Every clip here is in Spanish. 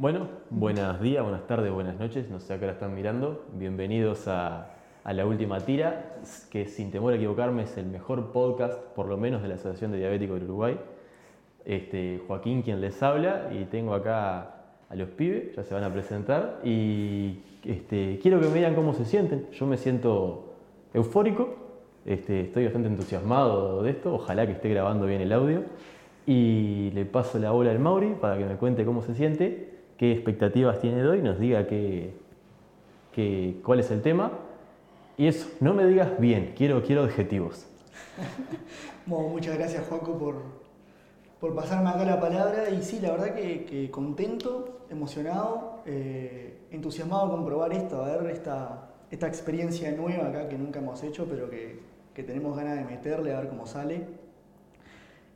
Bueno, buenos días, buenas tardes, buenas noches, no sé a qué hora están mirando. Bienvenidos a, la última tira, que sin temor a equivocarme es el mejor podcast, por lo menos de la Asociación de Diabéticos del Uruguay. Este, Joaquín quien les habla y tengo acá a los pibes, ya se van a presentar y este, quiero que me digan cómo se sienten. Yo me siento eufórico, este, estoy bastante entusiasmado de esto, ojalá que esté grabando bien el audio y le paso la bola al Mauri para que me cuente cómo se siente, qué expectativas tiene de hoy, nos diga qué, qué, cuál es el tema. Y eso, no me digas bien, quiero, quiero objetivos. Bueno, muchas gracias Juaco por, por pasarme acá la palabra y sí, la verdad que, contento, emocionado, eh, entusiasmado con probar esto, a ver esta, esta experiencia nueva acá que nunca hemos hecho, pero que, que tenemos ganas de meterle a ver cómo sale.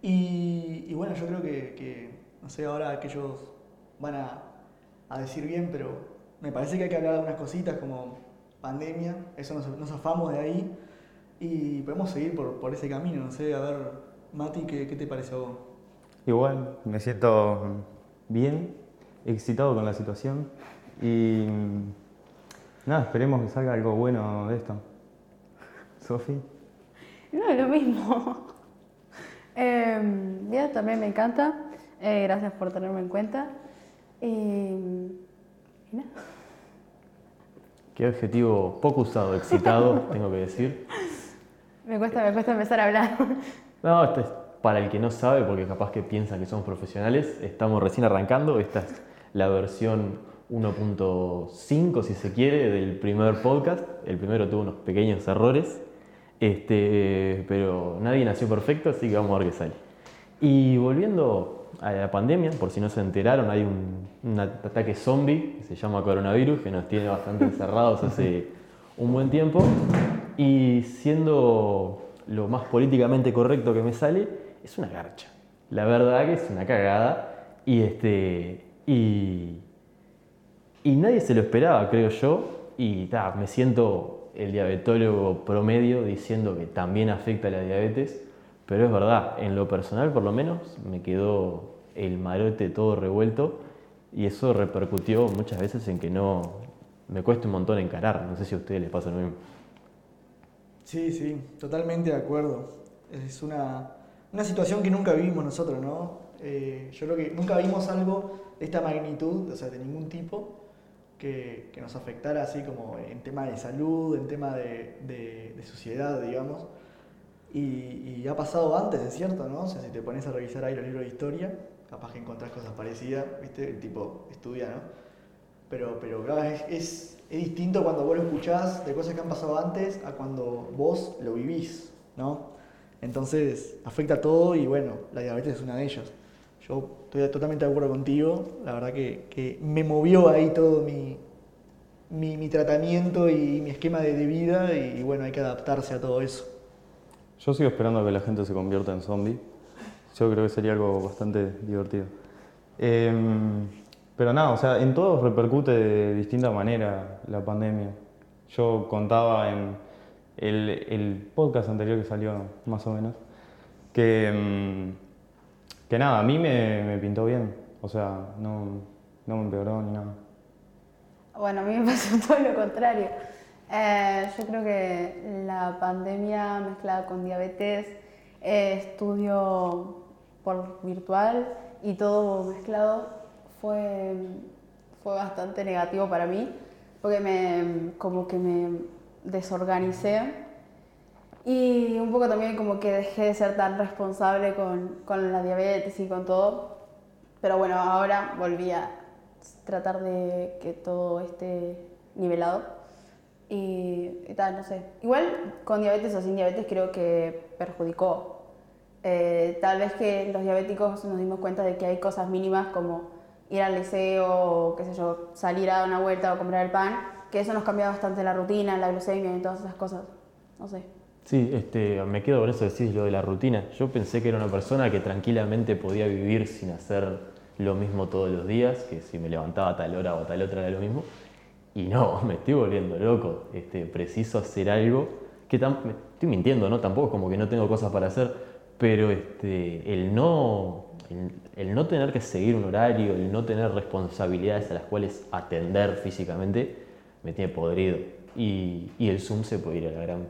Y, y bueno, yo creo que, que, no sé, ahora aquellos van a, a, decir bien, pero me parece que hay que hablar de algunas cositas como pandemia, eso nos, nos afamos de ahí y podemos seguir por, por ese camino, no sé, a ver, Mati, ¿qué, qué te parece a vos? Igual, me siento bien, excitado con la situación y nada, esperemos que salga algo bueno de esto. Sofi. No, es lo mismo. eh, bien, también me encanta. Eh, gracias por tenerme en cuenta. Eh, nada. Qué objetivo poco usado, excitado, tengo que decir. Me cuesta, me cuesta empezar a hablar. No, esto es para el que no sabe, porque capaz que piensan que somos profesionales, estamos recién arrancando. Esta es la versión 1.5, si se quiere, del primer podcast. El primero tuvo unos pequeños errores, este, pero nadie nació perfecto, así que vamos a ver qué sale. Y volviendo a la pandemia, por si no se enteraron, hay un, un ataque zombie que se llama coronavirus, que nos tiene bastante encerrados hace un buen tiempo. Y siendo lo más políticamente correcto que me sale, es una garcha. La verdad que es una cagada. Y, este, y, y nadie se lo esperaba, creo yo. Y ta, me siento el diabetólogo promedio diciendo que también afecta a la diabetes. Pero es verdad, en lo personal por lo menos me quedó el marote todo revuelto y eso repercutió muchas veces en que no me cuesta un montón encarar. No sé si a ustedes les pasa lo mismo. Sí, sí, totalmente de acuerdo. Es una, una situación que nunca vivimos nosotros, ¿no? Eh, yo creo que nunca vimos algo de esta magnitud, o sea, de ningún tipo, que, que nos afectara así como en tema de salud, en tema de, de, de sociedad, digamos. Y, ha pasado antes, es cierto, ¿no? Si te pones a revisar ahí los libros de historia, capaz que encontrás cosas parecidas, ¿viste? El tipo estudia, ¿no? Pero, pero claro, es, es, distinto cuando vos lo escuchás de cosas que han pasado antes a cuando vos lo vivís, ¿no? Entonces, afecta a todo y bueno, la diabetes es una de ellas. Yo estoy totalmente de acuerdo contigo, la verdad que, que me movió ahí todo mi, mi, mi tratamiento y mi esquema de, vida y, bueno, hay que adaptarse a todo eso. Yo sigo esperando que la gente se convierta en zombie. Yo creo que sería algo bastante divertido. Eh, pero nada, o sea, en todos repercute de distinta manera la pandemia. Yo contaba en el, podcast anterior que salió, más o menos, que, mm, que nada, a mí me, me, pintó bien. O sea, no, no me empeoró ni nada. Bueno, a mí me pasó todo lo contrario. Eh, yo creo que la pandemia mezclada con diabetes, eh, estudio por virtual y todo mezclado fue, fue bastante negativo para mí, porque me, como que me desorganicé y un poco también como que dejé de ser tan responsable con, con la diabetes y con todo. Pero bueno, ahora volví a tratar de que todo esté nivelado. Y, y, tal, no sé. Igual con diabetes o sin diabetes creo que perjudicó. Eh, tal vez que los diabéticos nos dimos cuenta de que hay cosas mínimas como ir al liceo o qué sé yo, salir a dar una vuelta o comprar el pan, que eso nos cambia bastante la rutina, la glucemia y todas esas cosas. No sé. Sí, este, me quedo con eso decís lo de la rutina. Yo pensé que era una persona que tranquilamente podía vivir sin hacer lo mismo todos los días, que si me levantaba a tal hora o a tal otra era lo mismo. Y no, me estoy volviendo loco. Este, preciso hacer algo que me estoy mintiendo, ¿no? Tampoco es como que no tengo cosas para hacer, pero este, el no, el, el no tener que seguir un horario, el no tener responsabilidades a las cuales atender físicamente, me tiene podrido. Y, y el Zoom se puede ir a la gran.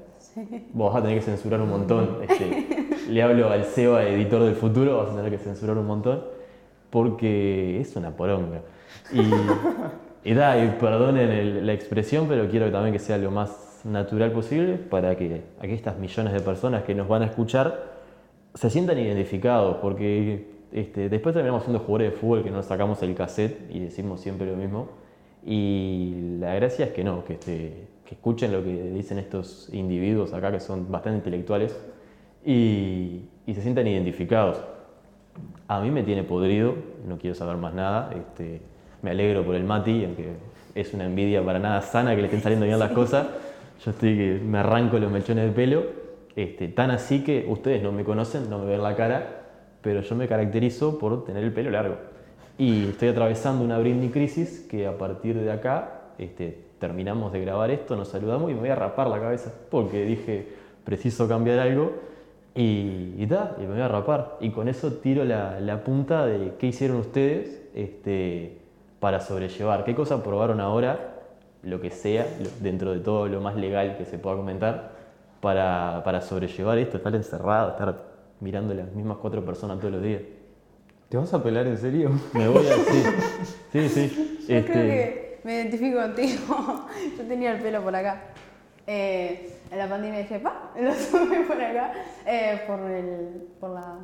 Vos vas a tener que censurar un montón. Este, le hablo al Seba, editor del futuro, vas a tener que censurar un montón, porque es una poronga. Y, y da, y perdonen la expresión, pero quiero también que sea lo más natural posible para que estas millones de personas que nos van a escuchar se sientan identificados, porque este, después terminamos siendo jugadores de fútbol que nos sacamos el cassette y decimos siempre lo mismo. Y la gracia es que no, que, este, escuchen lo que dicen estos individuos acá que son bastante intelectuales y, y se sientan identificados. A mí me tiene podrido, no quiero saber más nada. Este, me alegro por el Mati, aunque es una envidia para nada sana que le estén saliendo bien las cosas. Yo estoy que me arranco los mechones de pelo. Este, tan así que ustedes no me conocen, no me ven la cara, pero yo me caracterizo por tener el pelo largo. Y estoy atravesando una Britney crisis que a partir de acá este, terminamos de grabar esto, nos saludamos y me voy a rapar la cabeza porque dije, preciso cambiar algo y, y ta, y me voy a rapar. Y con eso tiro la, la punta de qué hicieron ustedes este, para sobrellevar, qué cosa probaron ahora, lo que sea, dentro de todo lo más legal que se pueda comentar, para, para sobrellevar esto, estar encerrado, estar mirando las mismas cuatro personas todos los días. ¿Te vas a pelar en serio? Me voy a sí, sí, sí. Yo Este, creo que me identifico contigo. Yo tenía el pelo por acá. Eh, en la pandemia dije, pa, lo sube por acá. eh, por el. por la.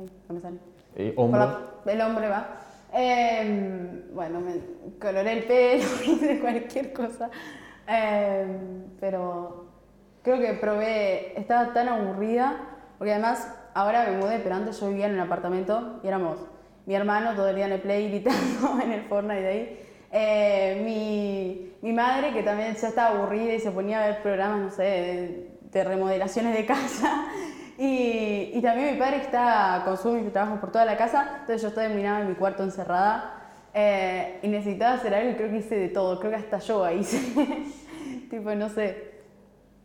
Ay, no me sale. eh, Por hombro. la- el hombre va. Eh, bueno, me coloré el pelo, hice cualquier cosa. Eh, pero creo que probé, estaba tan aburrida, porque además ahora me mudé, pero antes yo vivía en un apartamento y éramos mi hermano todo el día en el play gritando en el Fortnite de ahí. Eh, mi, mi madre que también ya estaba aburrida y se ponía a ver programas, no sé, de remodelaciones de casa. Y, y también mi padre está con su trabajo por toda la casa, entonces yo terminaba en mi cuarto encerrada eh, y necesitaba hacer algo y creo que hice de todo, creo que hasta yoga hice. tipo, no sé.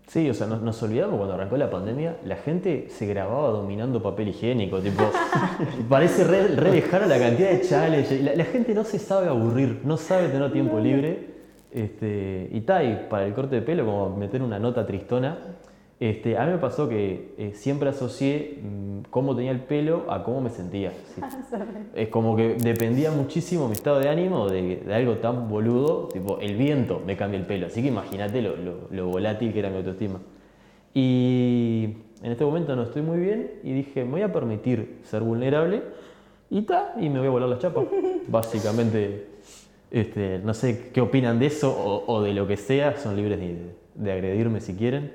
Sí, o sea, nos, nos olvidamos cuando arrancó la pandemia, la gente se grababa dominando papel higiénico, tipo, parece re, re lejano la cantidad de challenges. La, la gente no se sabe aburrir, no sabe tener tiempo libre. Este, y tal, para el corte de pelo, como meter una nota tristona. Este, a mí me pasó que eh, siempre asocié mm, cómo tenía el pelo a cómo me sentía. sí. Es como que dependía muchísimo mi estado de ánimo de, de algo tan boludo, tipo el viento me cambia el pelo, así que imagínate lo, lo- lo volátil que era mi autoestima. Y en este momento no estoy muy bien y dije, me voy a permitir ser vulnerable y ta, y me voy a volar las chapas. Básicamente, este, no sé qué opinan de eso o, o de lo que sea, son libres de, de agredirme si quieren.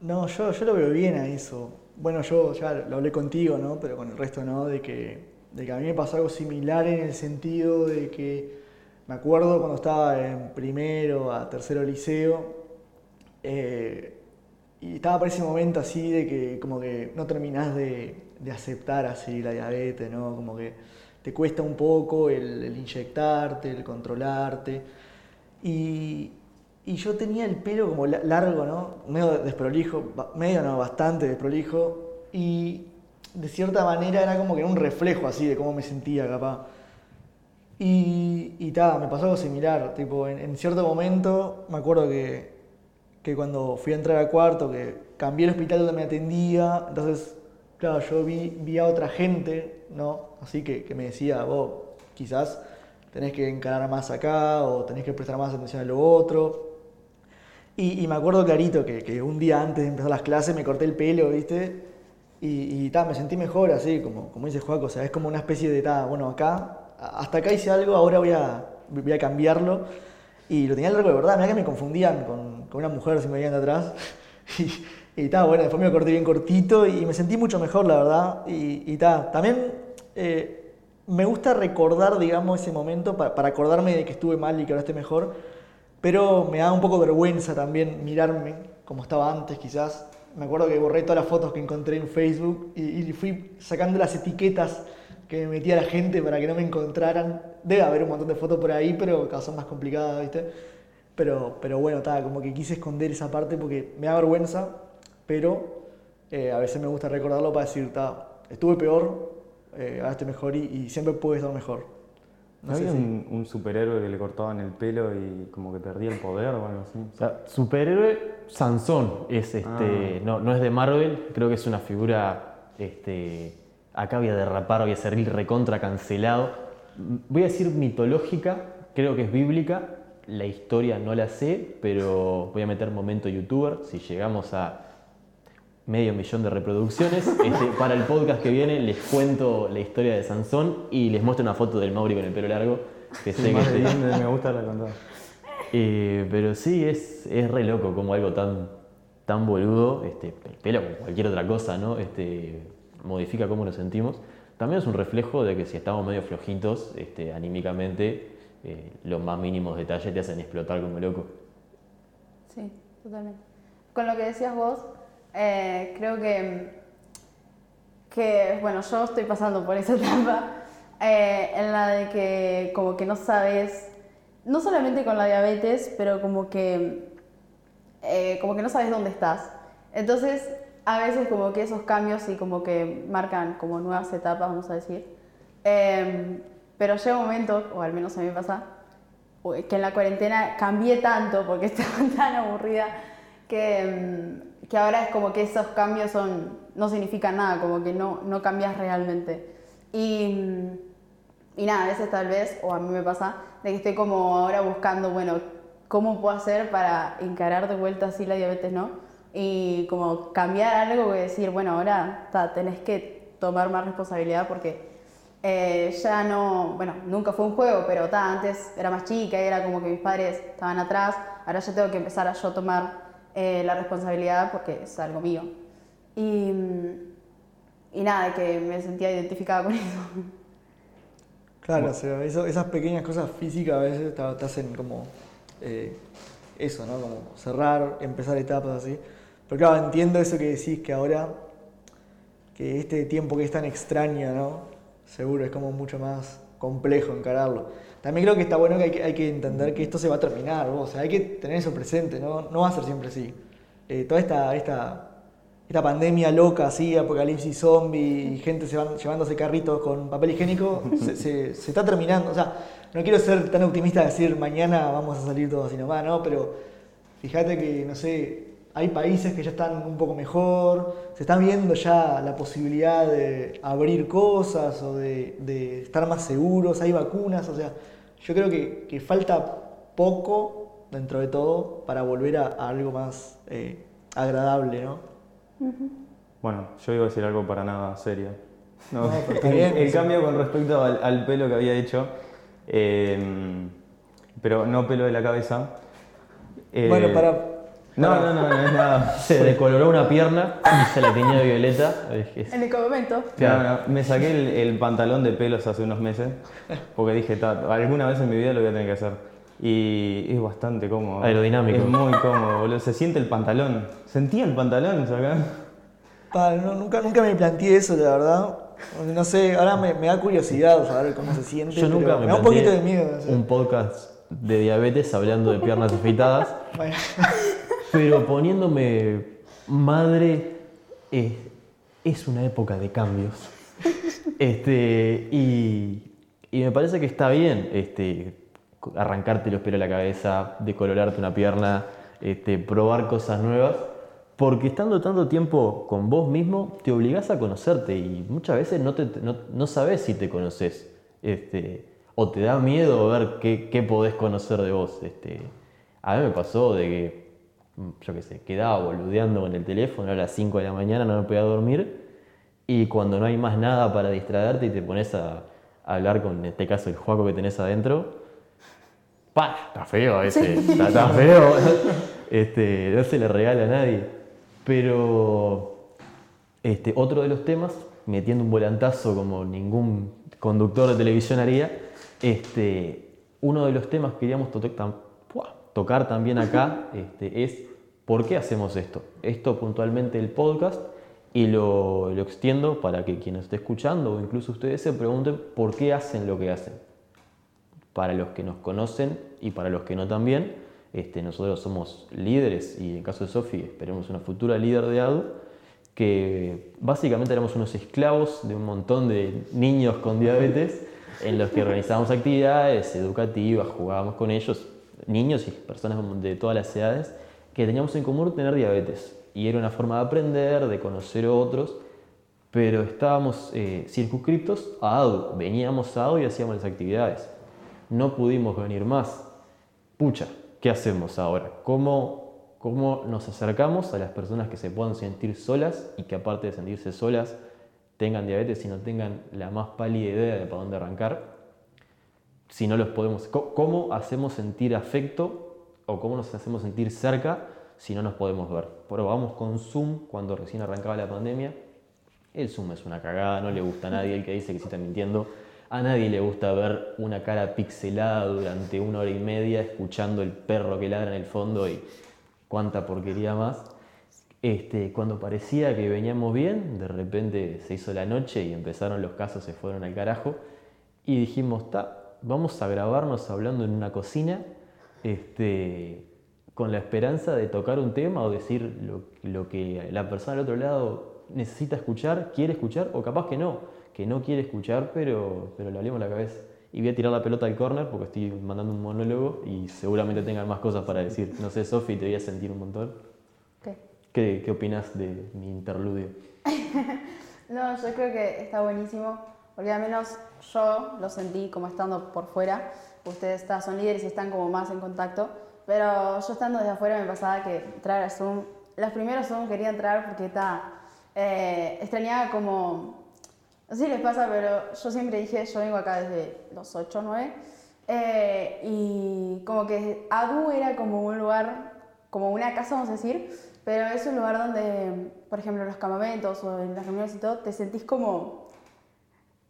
No, yo, yo lo veo bien a eso. Bueno, yo ya lo hablé contigo, ¿no? Pero con el resto no, de que, de que a mí me pasó algo similar en el sentido de que me acuerdo cuando estaba en primero a tercero liceo, eh, y estaba por ese momento así de que como que no terminás de, de aceptar así la diabetes, ¿no? Como que te cuesta un poco el, el inyectarte, el controlarte. Y, y yo tenía el pelo como la- largo, ¿no? Medio desprolijo, medio no, bastante desprolijo. Y de cierta manera era como que era un reflejo así de cómo me sentía, capaz. Y, y ta, me pasó algo similar. Tipo, en, cierto momento me acuerdo que, que cuando fui a entrar al cuarto, que cambié el hospital donde me atendía, entonces, claro, yo vi, vi a otra gente, ¿no? Así que, que me decía, vos quizás tenés que encarar más acá o tenés que prestar más atención a lo otro. Y, y me acuerdo clarito que, que un día antes de empezar las clases me corté el pelo, ¿viste? Y, y ta, me sentí mejor, así, como, como dice Juaco, o sea, es como una especie de, ta, bueno, acá, hasta acá hice algo, ahora voy a, voy a cambiarlo. Y lo tenía largo de verdad, mira que me confundían con, con una mujer si me veían de atrás. Y, y ta, bueno, después me lo corté bien cortito y me sentí mucho mejor, la verdad. Y, y ta, también eh, me gusta recordar, digamos, ese momento para, para acordarme de que estuve mal y que ahora esté mejor. Pero me da un poco vergüenza también mirarme como estaba antes, quizás. Me acuerdo que borré todas las fotos que encontré en Facebook y, y fui sacando las etiquetas que me metía la gente para que no me encontraran. Debe haber un montón de fotos por ahí, pero cada son más complicadas, ¿viste? Pero, pero bueno, ta, como que quise esconder esa parte porque me da vergüenza, pero eh, a veces me gusta recordarlo para decir, ta, estuve peor, eh, ahora estoy mejor y, y siempre puedo estar mejor. ¿No había si- un, un superhéroe que le cortaban el pelo y como que perdía el poder o algo así? O sea, superhéroe Sansón es este, Ah. no, no es de Marvel, creo que es una figura este, acá voy a derrapar, voy a ser recontra cancelado. Voy a decir mitológica, creo que es bíblica, la historia no la sé, pero voy a meter momento youtuber, si llegamos a medio millón de reproducciones, este, para el podcast que viene les cuento la historia de Sansón y les muestro una foto del Mauri con el pelo largo, que sé que este- bien, me gusta la contada. eh, pero sí, es, es re loco como algo tan, tan boludo, este, el pelo como cualquier otra cosa, ¿no? Este, modifica cómo nos sentimos. También es un reflejo de que si estamos medio flojitos este, anímicamente, eh, los más mínimos detalles te hacen explotar como loco. Sí, totalmente. Con lo que decías vos, eh, creo que, que, bueno, yo estoy pasando por esa etapa eh, en la de que como que no sabes, no solamente con la diabetes, pero como que, eh, como que no sabes dónde estás. Entonces, a veces como que esos cambios y como que marcan como nuevas etapas, vamos a decir. Eh, pero llega un momento, o al menos a mí me pasa, que en la cuarentena cambié tanto porque estaba tan aburrida que, mm, que ahora es como que esos cambios son, no significan nada, como que no, no cambias realmente. Y, y nada, a veces tal vez, o a mí me pasa, de que estoy como ahora buscando, bueno, ¿cómo puedo hacer para encarar de vuelta así la diabetes, no? Y como cambiar algo y decir, bueno, ahora ta, tenés que tomar más responsabilidad porque eh, ya no, bueno, nunca fue un juego, pero ta, antes era más chica y era como que mis padres estaban atrás, ahora ya tengo que empezar a yo tomar eh, la responsabilidad porque es algo mío. Y, y nada, que me sentía identificada con eso. Claro, o sea, eso- esas pequeñas cosas físicas a veces te, te hacen como eh, eso, ¿no? Como cerrar, empezar etapas así. Pero claro, entiendo eso que decís, que ahora, que este tiempo que es tan extraño, ¿no? Seguro es como mucho más complejo encararlo. También creo que está bueno que hay que, hay que entender que esto se va a terminar, o sea, hay que tener eso presente, ¿no? No va a ser siempre así. Eh, toda esta, esta, esta pandemia loca, así, apocalipsis zombie, y gente se van llevándose carritos con papel higiénico, se, se- se está terminando. O sea, no quiero ser tan optimista de decir mañana vamos a salir todos así nomás, ¿no? Pero fíjate que, no sé, hay países que ya están un poco mejor, se está viendo ya la posibilidad de abrir cosas o de, de estar más seguros, hay vacunas, o sea, yo creo que, que falta poco dentro de todo para volver a, a algo más eh, agradable, ¿no? Bueno, yo iba a decir algo para nada serio. No, No, el, bien, el sí. cambio con respecto al, al pelo que había hecho, eh, pero no pelo de la cabeza. Eh, Bueno, para... No, no, no, no es nada. Se decoloró una pierna y se la tenía de violeta. En el momento. No, no, me saqué el, el pantalón de pelos hace unos meses porque dije, "Ta, alguna vez en mi vida lo voy a tener que hacer. Y es bastante cómodo. Aerodinámico. Es muy cómodo, boludo. Se siente el pantalón. Sentía el pantalón, acá. Pa, no, nunca, nunca me planteé eso, la verdad. No sé, ahora me, me da curiosidad saber cómo se siente. Yo nunca me me da un planteé poquito de miedo. no sé. un podcast de diabetes hablando de piernas afeitadas. Bueno, Pero poniéndome madre, es, es una época de cambios. Este, y, y me parece que está bien este, arrancarte los pelos de la cabeza, decolorarte una pierna, este, probar cosas nuevas, porque estando tanto tiempo con vos mismo, te obligás a conocerte y muchas veces no, te, no, no sabes si te conoces. Este, o te da miedo ver qué, qué podés conocer de vos. Este, a mí me pasó de que yo qué sé, quedaba boludeando con el teléfono a las 5 de la mañana, no me podía dormir, y cuando no hay más nada para distraerte y te pones a, a hablar con, en este caso, el juaco que tenés adentro, ¡pa! Está feo ese, está, está feo, este, no se le regala a nadie. Pero este, otro de los temas, metiendo un volantazo como ningún conductor de televisión haría, este, uno de los temas que queríamos tocar también acá este, es por qué hacemos esto. Esto puntualmente el podcast y lo, lo extiendo para que quien esté escuchando o incluso ustedes se pregunten por qué hacen lo que hacen. Para los que nos conocen y para los que no también, este, nosotros somos líderes y en caso de Sofi esperemos una futura líder de ADU que básicamente éramos unos esclavos de un montón de niños con diabetes en los que organizábamos actividades educativas, jugábamos con ellos, niños y personas de todas las edades, que teníamos en común tener diabetes. Y era una forma de aprender, de conocer a otros, pero estábamos eh, circunscriptos a ADU. Veníamos a ADU y hacíamos las actividades. No pudimos venir más. Pucha, ¿qué hacemos ahora? ¿Cómo, ¿Cómo nos acercamos a las personas que se puedan sentir solas y que aparte de sentirse solas tengan diabetes y no tengan la más pálida idea de para dónde arrancar? Si no los podemos, ¿cómo hacemos sentir afecto o cómo nos hacemos sentir cerca si no nos podemos ver? Probamos con Zoom cuando recién arrancaba la pandemia. El Zoom es una cagada, no le gusta a nadie el que dice que se está mintiendo. A nadie le gusta ver una cara pixelada durante una hora y media escuchando el perro que ladra en el fondo y cuánta porquería más. Este, cuando parecía que veníamos bien, de repente se hizo la noche y empezaron los casos, se fueron al carajo y dijimos, vamos a grabarnos hablando en una cocina este, con la esperanza de tocar un tema o decir lo, lo que la persona al otro lado necesita escuchar, quiere escuchar o capaz que no que no quiere escuchar, pero, pero le hablemos la cabeza. Y voy a tirar la pelota al corner porque estoy mandando un monólogo y seguramente tengan más cosas para decir. No sé, Sofi, te voy a sentir un montón. ¿Qué? ¿Qué, qué opinas de mi interludio? no, yo creo que está buenísimo, porque al menos yo lo sentí como estando por fuera. Ustedes son líderes y están como más en contacto, pero yo estando desde afuera me pasaba que entrar a Zoom, los primeros Zoom quería entrar porque está, eh, extrañaba como no sé si les pasa, pero yo siempre dije, yo vengo acá desde los 8 o 9, y como que Adu era como un lugar, como una casa, vamos a decir, pero es un lugar donde, por ejemplo, en los campamentos o en las reuniones y todo, te sentís como,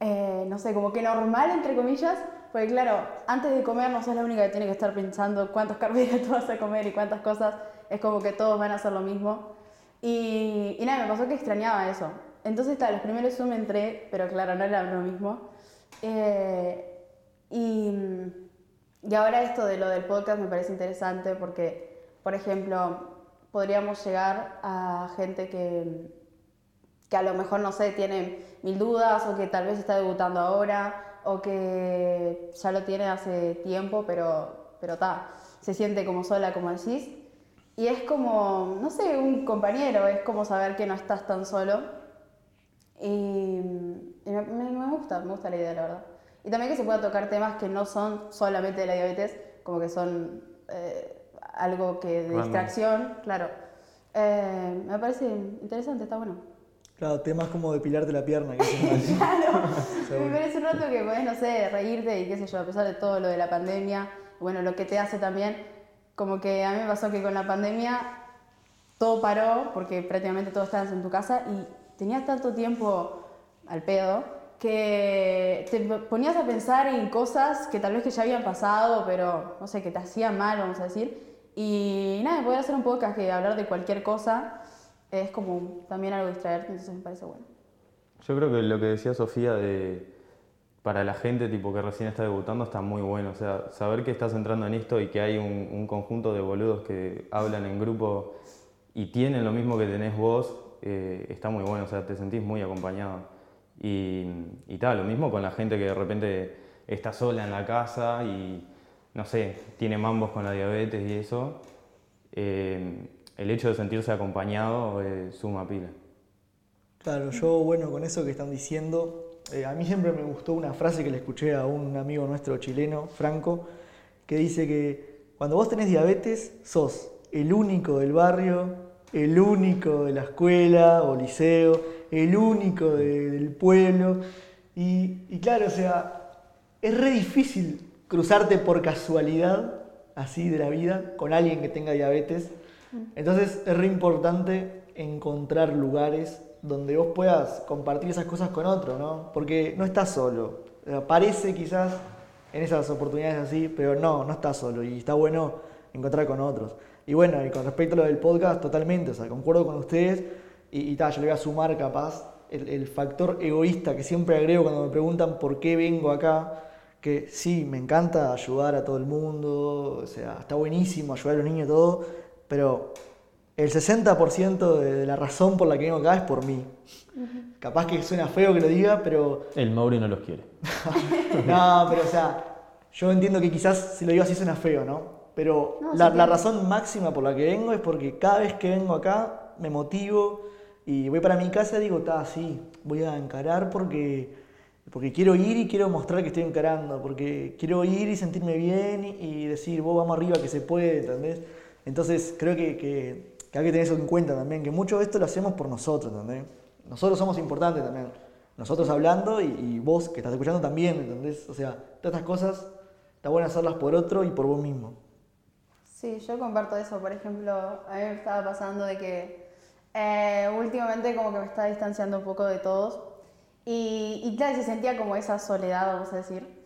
eh, no sé, como que normal, entre comillas, porque claro, antes de comer no sos la única que tiene que estar pensando cuántos carbohidratos vas a comer y cuántas cosas, es como que todos van a hacer lo mismo. Y, nada, me pasó que extrañaba eso. Entonces, está, los primeros Zoom entré, pero claro, no era lo mismo. Eh, y, y ahora esto de lo del podcast me parece interesante porque, por ejemplo, podríamos llegar a gente que, que a lo mejor, no sé, tiene mil dudas o que tal vez está debutando ahora o que ya lo tiene hace tiempo, pero, pero ta, se siente como sola, como decís. Y es como, no sé, un compañero, es como saber que no estás tan solo y, me, gusta, me gusta la idea, la verdad. Y también que se pueda tocar temas que no son solamente de la diabetes, como que son eh, algo que de distracción, claro. Eh, me parece interesante, está bueno. Claro, temas como depilarte la pierna. Que claro, me parece un rato que podés, no sé, reírte y qué sé yo, a pesar de todo lo de la pandemia, bueno, lo que te hace también, como que a mí me pasó que con la pandemia todo paró porque prácticamente todos estabas en tu casa y tenías tanto tiempo al pedo que te ponías a pensar en cosas que tal vez que ya habían pasado, pero no sé, que te hacían mal, vamos a decir. Y nada, poder hacer un podcast que hablar de cualquier cosa es como también algo distraerte, entonces me parece bueno. Yo creo que lo que decía Sofía de para la gente tipo que recién está debutando está muy bueno. O sea, saber que estás entrando en esto y que hay un, un conjunto de boludos que hablan en grupo y tienen lo mismo que tenés vos, eh, está muy bueno, o sea, te sentís muy acompañado. Y, y tal, lo mismo con la gente que de repente está sola en la casa y, no sé, tiene mambos con la diabetes y eso. Eh, el hecho de sentirse acompañado suma pila. Claro, yo, bueno, con eso que están diciendo, eh, a mí siempre me gustó una frase que le escuché a un amigo nuestro chileno, Franco, que dice que cuando vos tenés diabetes, sos el único del barrio el único de la escuela o liceo, el único del pueblo. Y, claro, o sea, es re difícil cruzarte por casualidad, así de la vida, con alguien que tenga diabetes. Entonces es re importante encontrar lugares donde vos puedas compartir esas cosas con otro, ¿no? Porque no estás solo. Parece quizás en esas oportunidades así, pero no, no estás solo y está bueno encontrar con otros. Y bueno, y con respecto a lo del podcast, totalmente, o sea, concuerdo con ustedes y, tal, yo le voy a sumar capaz el, factor egoísta que siempre agrego cuando me preguntan por qué vengo acá, que sí, me encanta ayudar a todo el mundo, o sea, está buenísimo ayudar a los niños y todo, pero el 60% de, de la razón por la que vengo acá es por mí. Capaz que suena feo que lo diga, pero El Mauri no los quiere. no, pero o sea, yo entiendo que quizás si lo digo así suena feo, ¿no? Pero No, la, sí la que- razón máxima por la que vengo es porque cada vez que vengo acá me motivo y voy para mi casa y digo, está, sí, voy a encarar porque, porque quiero ir y quiero mostrar que estoy encarando, porque quiero ir y sentirme bien y, y decir, vos vamos arriba que se puede, ¿entendés? Entonces creo que, hay que tener eso en cuenta también, que mucho de esto lo hacemos por nosotros, ¿entendés? Nosotros somos importantes también. Nosotros hablando y, y vos que estás escuchando también, ¿entendés? O sea, todas estas cosas está bueno hacerlas por otro y por vos mismo. Sí, yo comparto eso. Por ejemplo, a mí me estaba pasando de que eh, últimamente como que me estaba distanciando un poco de todos. Y, y claro, se sentía como esa soledad, vamos a decir.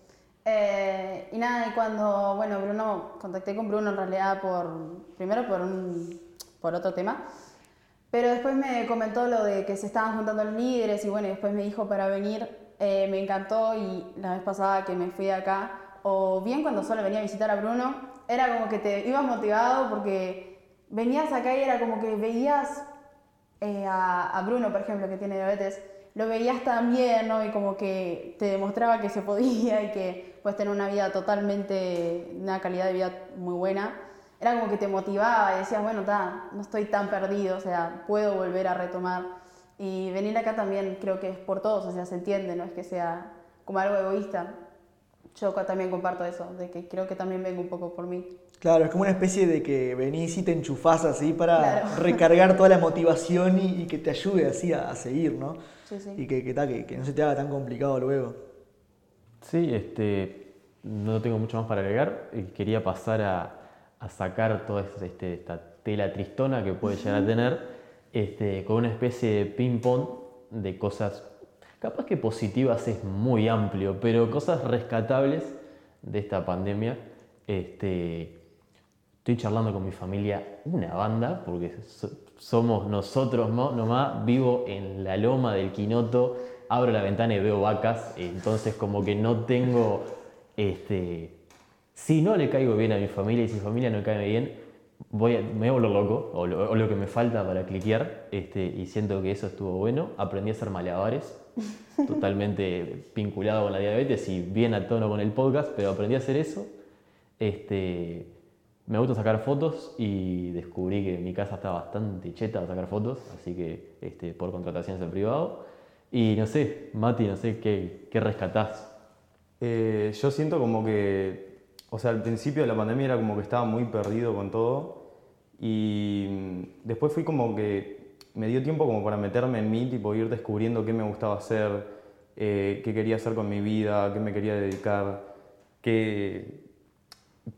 Eh, y nada, y cuando, bueno, Bruno, contacté con Bruno en realidad por, primero por, un, por otro tema, pero después me comentó lo de que se estaban juntando los líderes y bueno, y después me dijo para venir, eh, me encantó y la vez pasada que me fui de acá, o bien cuando solo venía a visitar a Bruno, era como que te ibas motivado porque venías acá y era como que veías eh, a, a Bruno, por ejemplo, que tiene diabetes, lo veías tan bien, ¿no? Y como que te demostraba que se podía y que puedes tener una vida totalmente, una calidad de vida muy buena. Era como que te motivaba y decías, bueno, ta, no estoy tan perdido, o sea, puedo volver a retomar. Y venir acá también creo que es por todos, o sea, se entiende, no es que sea como algo egoísta. Yo también comparto eso, de que creo que también vengo un poco por mí. Claro, es como una especie de que venís y te enchufás así para Claro. recargar toda la motivación y, y que te ayude así a, a seguir, ¿no? Sí, sí. Y que, que, ta, que, que no se te haga tan complicado luego. Sí, este, no tengo mucho más para agregar. y Quería pasar a, a sacar toda esta, este, esta tela tristona que puede llegar a tener este, con una especie de ping-pong de cosas, capaz que positivas es muy amplio, pero cosas rescatables de esta pandemia. Este, estoy charlando con mi familia una banda, porque so- somos nosotros ¿no? nomás, vivo en la loma del Quinoto, abro la ventana y veo vacas, entonces como que no tengo, este, si no le caigo bien a mi familia y si mi familia no cae bien, voy a, me voy a volver loco, o lo, o lo que me falta para cliquear, este, y siento que eso estuvo bueno, aprendí a hacer malabares, totalmente vinculado con la diabetes y bien a tono con el podcast, pero aprendí a hacer eso. Este, me gusta sacar fotos y descubrí que mi casa está bastante cheta a sacar fotos, así que este, por contrataciones en privado. Y no sé, Mati, no sé qué, qué rescatás. Eh, yo siento como que, o sea, al principio de la pandemia era como que estaba muy perdido con todo y después fui como que me dio tiempo como para meterme en mí, tipo ir descubriendo qué me gustaba hacer, eh, qué quería hacer con mi vida, qué me quería dedicar, qué,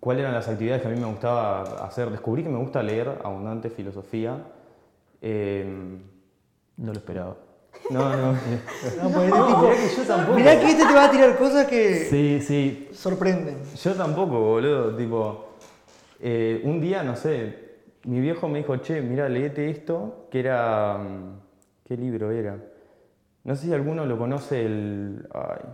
cuáles eran las actividades que a mí me gustaba hacer. Descubrí que me gusta leer abundante filosofía. Eh, No lo esperaba. No, no. No, pues este tipo- mirá que yo tampoco. mirá que este te va a tirar cosas que Sí, sí. sorprenden. Yo tampoco, boludo. Tipo, eh, un día, no sé, mi viejo me dijo, che, mira, leete esto, que era. mm, ¿Qué libro era? No sé si alguno lo conoce, el. Ay.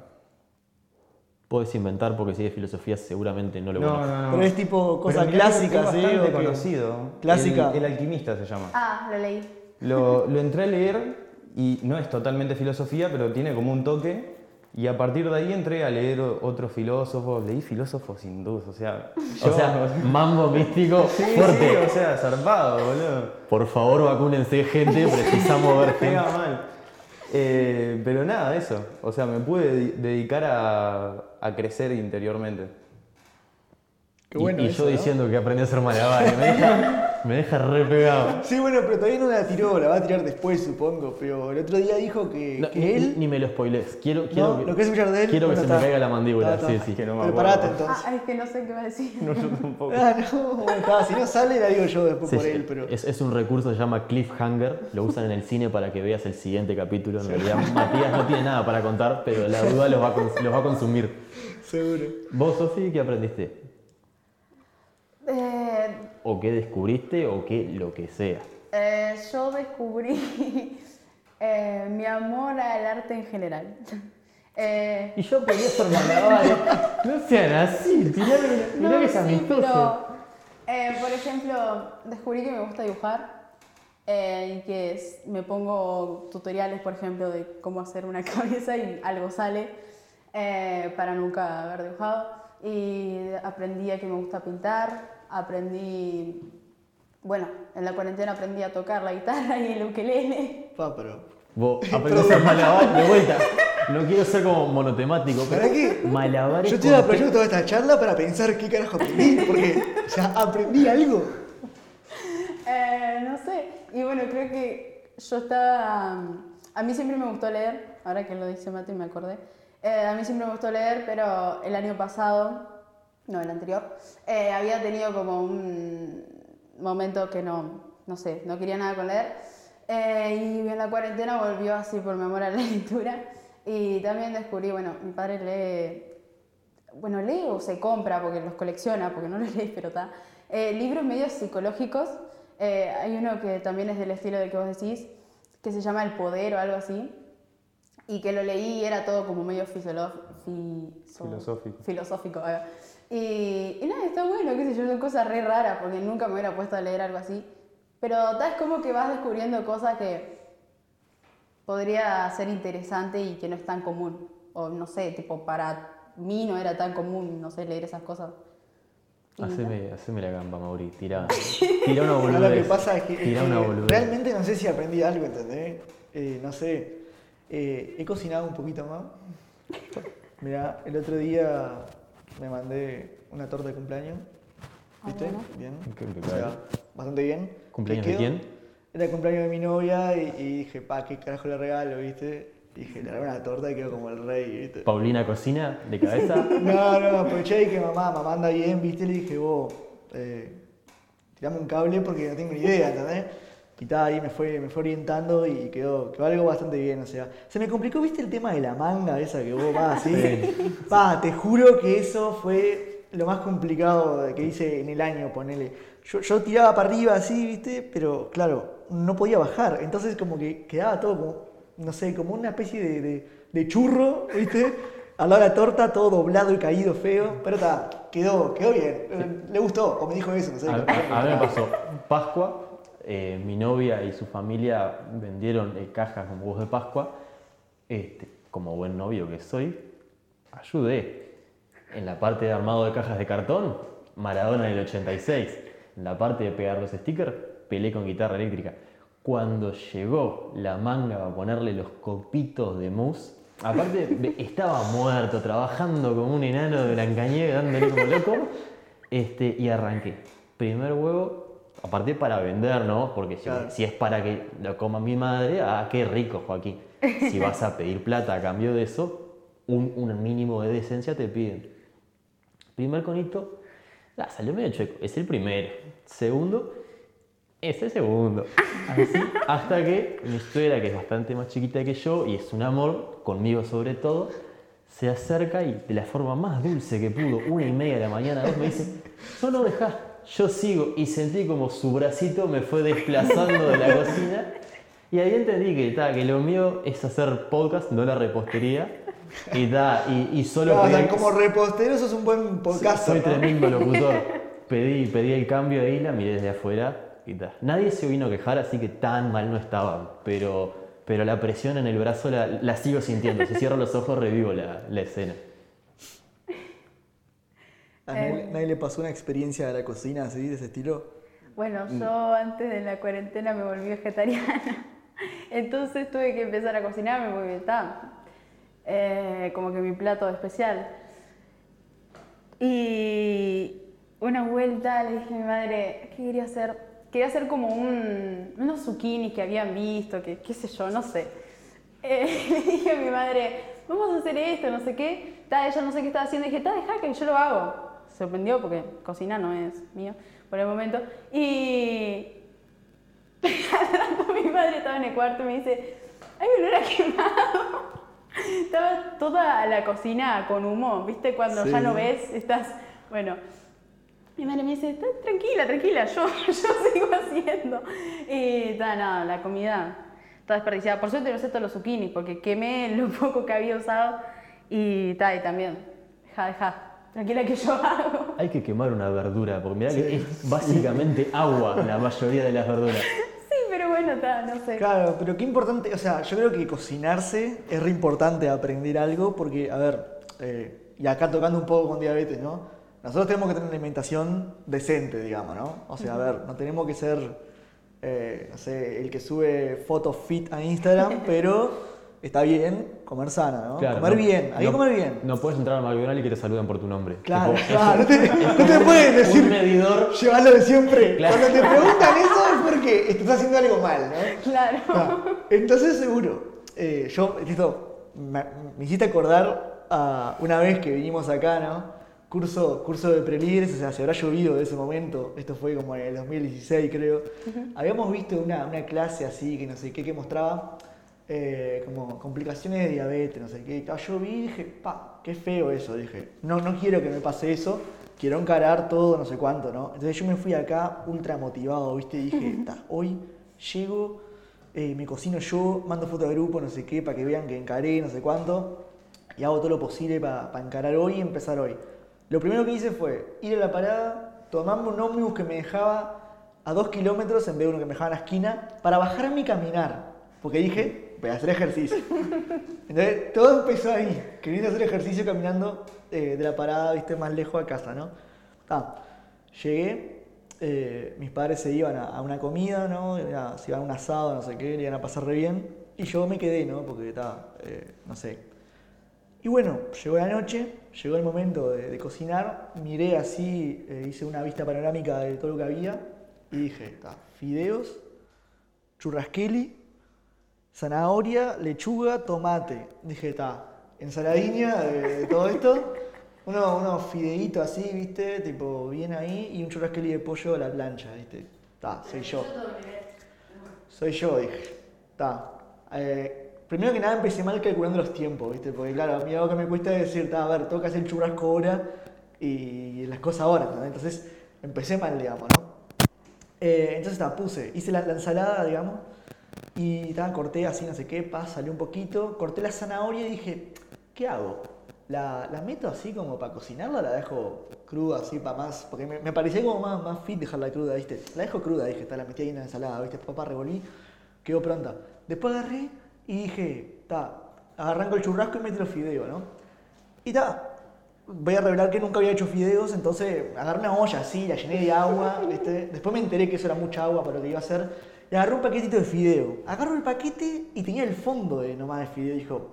Puedes inventar porque si es filosofía seguramente no lo No, conozco. no, no. Pero es tipo cosa Pero mirá clásica, es ¿sí? bastante conocido. Clásica. El, El alquimista se llama. Ah, lo leí. Lo, lo entré a leer y no es totalmente filosofía, pero tiene como un toque. Y a partir de ahí entré a leer otros filósofos. Leí filósofos duda, o sea. O sea, mambo místico Sí, fuerte. sí, o sea, zarpado, boludo. Por favor, vacúnense, gente. Precisamos ver gente. Pega mal. Eh, pero nada, eso. O sea, me pude de- dedicar a, a crecer interiormente. Qué Y- bueno y, eso, yo ¿no? diciendo que aprendí a hacer malabares. Me deja, me deja re pegado. Sí, bueno, pero todavía no la tiró, la va a tirar después, supongo. Pero el otro día dijo que, No, que ni, él. ni me lo spoilees. Quiero, quiero no, que, lo que es escuchar de él. quiero que se me está. caiga la mandíbula. Está, Sí, está. sí. Que no me entonces. Ah, es que no sé qué va a decir. No, yo tampoco. Ah, no, bueno, está, si no sale, la digo yo después Sí, por él, pero. es, es un recurso que se llama cliffhanger. Lo usan en el cine para que veas el siguiente capítulo. En realidad, Matías no tiene nada para contar, pero la duda los va los va a consumir. Seguro. ¿Vos, Sofi, qué aprendiste? Eh, ¿O qué descubriste? ¿O qué lo que sea? eh, yo descubrí eh, mi amor al arte en general. Y yo aprendí a hacer malabares. No sean así, mirá, mirá no, que es sí, amistoso. pero, por ejemplo, descubrí que me gusta dibujar y que es- me pongo tutoriales, por ejemplo, de cómo hacer una cabeza y algo sale para nunca haber dibujado. Y aprendí a que me gusta pintar, aprendí, bueno, en la cuarentena aprendí a tocar la guitarra y el ukelele. Pa, pero. Vos aprendés a malabar de vuelta. No quiero ser como monotemático, pero ¿Para qué? malabares Yo estoy aprovechando toda esta charla para pensar qué carajo aprendí, porque ya aprendí algo. Eh, no sé. Y bueno, creo que yo estaba. A mí siempre me gustó leer, ahora que lo dice Mati me acordé. Eh, a mí siempre me gustó leer, pero el año pasado, no, el anterior, eh, había tenido como un momento que no, no sé, no quería nada con leer. Eh, y en la cuarentena volvió así por amor a la lectura. Y también descubrí, bueno, mi padre lee bueno, lee o se compra porque los colecciona, porque no los lee, pero está. Eh, libros medios psicológicos. Eh, hay uno que también es del estilo del que vos decís, que se llama El Poder o algo así. Y que lo leí y era todo como medio fiso- Filosófico. filosófico. va. Y, y nada, está bueno, qué sé yo, son cosas re raras porque nunca me hubiera puesto a leer algo así. Pero tal es como que vas descubriendo cosas que podría ser interesante y que no es tan común. O no sé, tipo, para mí no era tan común, no sé, leer esas cosas. Haceme, haceme la gamba, Mauri. Tira, tira una boludez. lo que pasa es que, una boludez. realmente no sé si aprendí algo, ¿entendés? Eh, no sé. Eh, he cocinado un poquito más. Mira, el otro día me mandé una torta de cumpleaños. Ah, ¿Viste? bueno. Bien. O sea, bastante bien. ¿Cumpleaños ¿Qué de quién? Era el cumpleaños de mi novia y, y dije, pa, qué carajo le regalo, ¿viste? Y dije, le regalo una torta y quedó como el rey, ¿viste? Paulina cocina de cabeza. No, no, aproveché y que mamá, mamá anda bien, viste, le dije, vos, eh, tirame un cable porque no tengo ni idea, ¿entendés? Y ahí, me fue, me fue orientando y quedó, quedó algo bastante bien, o sea, se me complicó, viste, el tema de la manga esa que vos vas así. Pa, te juro que eso fue lo más complicado que hice en el año, ponele. Yo, yo tiraba para arriba así, viste, pero claro, no podía bajar, entonces como que quedaba todo como, no sé, como una especie de, de- de churro, viste, al lado de la torta, todo doblado y caído feo, pero está, quedó, quedó bien, Eh, le gustó, o me dijo eso, no sé. A, a- a mí me pasó. Pascua, eh, mi novia y su familia vendieron eh, cajas con huevos de Pascua. Este, como buen novio que soy, ayudé. En la parte de armado de cajas de cartón, Maradona en el 86. En la parte de pegar los stickers, pelé con guitarra eléctrica. Cuando llegó la manga para ponerle los copitos de mousse, aparte estaba muerto, trabajando como un enano de Blancanieves, dándole como loco, este, y arranqué. Primer huevo, aparte para vender, ¿no? Porque si, Claro. si es para que lo coma mi madre, ah, qué rico, Joaquín. Si vas a pedir plata a cambio de eso, un, un mínimo de decencia te piden. Primer conito, ah, salió medio chueco, es el primero. Segundo, es el segundo. Así, hasta que mi suegra, que es bastante más chiquita que yo y es un amor, conmigo sobre todo, se acerca y de la forma más dulce que pudo, una y media de la mañana, dos, me dice, no, dejá, yo sigo. Y sentí como su bracito me fue desplazando de la cocina. Y ahí entendí que, ta, que lo mío es hacer podcast, no la repostería. Y, ta, y, y solo No, o sea, pedí- como repostero sos un buen podcast. soy tremendo locutor. Pedí, pedí el cambio de isla, miré desde afuera y ta. Nadie se vino a quejar, así que tan mal no estaba. Pero, pero la presión en el brazo la, la sigo sintiendo. Si cierro los ojos, revivo la, la escena. ¿A nadie, nadie le pasó una experiencia de la cocina así, de ese estilo? Bueno, yo antes de la cuarentena me volví vegetariana. Entonces tuve que empezar a cocinarme porque está eh, como que mi plato especial. Y una vuelta le dije a mi madre, ¿qué quería hacer? Quería hacer como un, unos zucchinis que habían visto, que qué sé yo, no sé. Eh, le dije a mi madre, vamos a hacer esto, no sé qué. Ta, ella no sé qué estaba haciendo. Y dije, está, deja que yo lo hago. Sorprendió porque cocina no es mío por el momento. Y mi madre estaba en el cuarto y me dice, hay olor a quemado. Estaba toda la cocina con humo, ¿viste? Cuando Sí. ya no ves, estás, bueno. Mi madre me dice, "Está tranquila, tranquila, yo, yo sigo haciendo. Y ta, nada, la comida está desperdiciada. Por suerte no sé todos los zucchinis, porque quemé lo poco que había usado. Y ta, y también, deja, deja, tranquila que yo hago. Hay que quemar una verdura, porque mirá que es básicamente agua la mayoría de las verduras. Sí, pero bueno, bueno, está, no sé. Claro, pero qué importante, o sea, yo creo que cocinarse es re importante aprender algo porque, a ver, eh, y acá tocando un poco con diabetes, ¿no? Nosotros tenemos que tener una alimentación decente, digamos, ¿no? O sea, a ver, no tenemos que ser, eh, no sé, el que sube fotos fit a Instagram, pero está bien comer sana, ¿no? Claro, comer no- bien, hay que no- comer bien. No puedes entrar al McDonald's y que te saluden por tu nombre. Claro, Tipo, claro, no te, no te pueden decir, un medidor. llévalo de siempre. Claro. Cuando te preguntan eso es porque estás haciendo algo mal, ¿no? Claro. Ah, entonces seguro, eh, yo, esto, me, me hiciste acordar a una vez que vinimos acá, ¿no? Curso, curso de prelíderes, o sea, se habrá llovido de ese momento, esto fue como en el 2016 creo. Habíamos visto una, una clase así, que no sé qué, que mostraba eh, como complicaciones de diabetes, no sé qué. Yo vi y dije, pa, qué feo eso, dije. No, no quiero que me pase eso, quiero encarar todo, no sé cuánto, ¿no? Entonces yo me fui acá ultra motivado, ¿viste? Y dije, "Ta, hoy llego, eh, me cocino yo, mando foto de grupo, no sé qué, para que vean que encaré, no sé cuánto, y hago todo lo posible para encarar hoy y empezar hoy. Lo primero que hice fue ir a la parada, tomarme un ómnibus que me dejaba a dos kilómetros en vez de uno que me dejaba en la esquina, para bajarme y caminar, porque dije, voy a hacer ejercicio. Entonces, todo empezó ahí, queriendo hacer ejercicio caminando eh, de la parada, viste, más lejos a casa, ¿no? Ah, llegué, eh, mis padres se iban a, a una comida, ¿no? Era- se iban a un asado, no sé qué, le iban a pasar re bien, y yo me quedé, ¿no? Porque estaba, eh, no sé. Y bueno, llegó la noche, llegó el momento de, de cocinar, miré así, eh, hice una vista panorámica de todo lo que había, y dije, está, fideos, churrasqueli, zanahoria, lechuga, tomate. Dije, está, ensaladiña de, de todo esto, unos unos fideitos así, viste, tipo bien ahí, y un churrasqueli de pollo a la plancha, viste. Está, soy yo. Soy yo, dije. Está. Eh, primero que nada empecé mal calculando los tiempos, viste, porque claro, a mí algo que me cuesta es decir, está, a ver, tengo que hacer el churrasco ahora y las cosas ahora, ¿entendés? Entonces empecé mal, digamos, ¿no? Eh, entonces, está, puse, hice la, la ensalada, digamos, y ta, corté así, no sé qué, pa, salió un poquito, corté la zanahoria y dije, ¿qué hago? ¿La, la meto así como para cocinarla la dejo cruda así para más? Porque me, me parecía como más, más fit dejarla cruda, ¿viste? La dejo cruda, dije, está, la metí ahí en la ensalada, ¿viste? Papá revolví, quedó pronta. Después agarré y dije, ta, arranco el churrasco y meto los fideos, ¿no? Y ta, voy a revelar que nunca había hecho fideos, entonces agarré una olla así, la llené de agua, ¿viste? Después me enteré que eso era mucha agua para lo que iba a hacer. Y agarré un paquetito de fideo. Agarro el paquete y tenía el fondo de nomás de fideo. Dijo,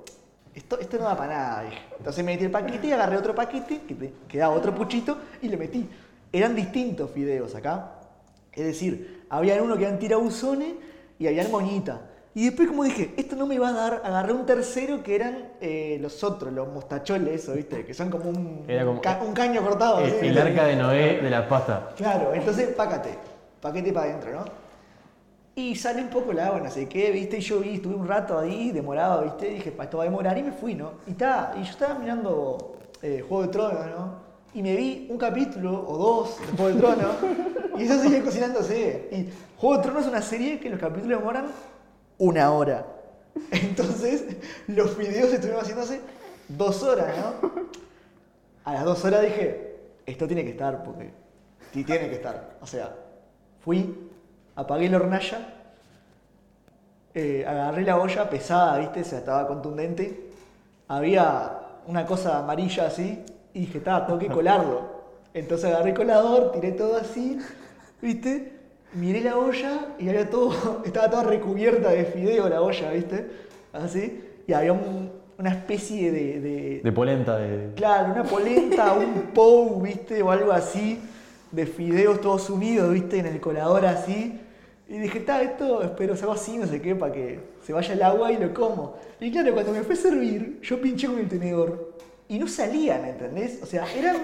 esto, esto no da para nada, dije. Entonces me metí el paquete y agarré otro paquete, que quedaba otro puchito, y le metí. Eran distintos fideos acá. Es decir, había uno que eran tirabuzones y había moñita. Y después como dije, esto no me va a dar, agarré un tercero que eran eh, los otros, los mostacholes, eso, ¿viste? Que son como un, como- ca- un caño cortado. El, así, el arca de Noé de la pasta. Claro, entonces pácate, paquete para adentro, ¿no? Y sale un poco el agua, no sé qué, ¿viste? Y yo vi, estuve un rato ahí, demorado, ¿viste? Dije, esto va a demorar y me fui, ¿no? Y, ta, y yo estaba mirando eh, Juego de Tronos, ¿no? Y me vi un capítulo o dos de Juego de Tronos y eso sigue cocinándose. Y Juego de Tronos es una serie que los capítulos demoran una hora. Entonces, los videos estuvieron haciéndose dos horas, ¿no? A las dos horas dije, esto tiene que estar, porque sí tiene que estar. O sea, fui, apagué la hornalla, eh, agarré la olla pesada, ¿viste? O sea, estaba contundente. Había una cosa amarilla así, y dije, está, tengo que colarlo. Entonces agarré el colador, tiré todo así, ¿viste? Miré la olla y había todo, estaba toda recubierta de fideo la olla, ¿viste? Así. Y había un- una especie de- de, De polenta, de. Claro, una polenta, un pou, ¿viste? O algo así, de fideos todos subidos, ¿viste? En el colador así. Y dije, está, esto espero hago así, no sé qué, para que se vaya el agua y lo como. Y claro, cuando me fue a servir, yo pinché con el tenedor y no salían, ¿entendés? O sea, eran,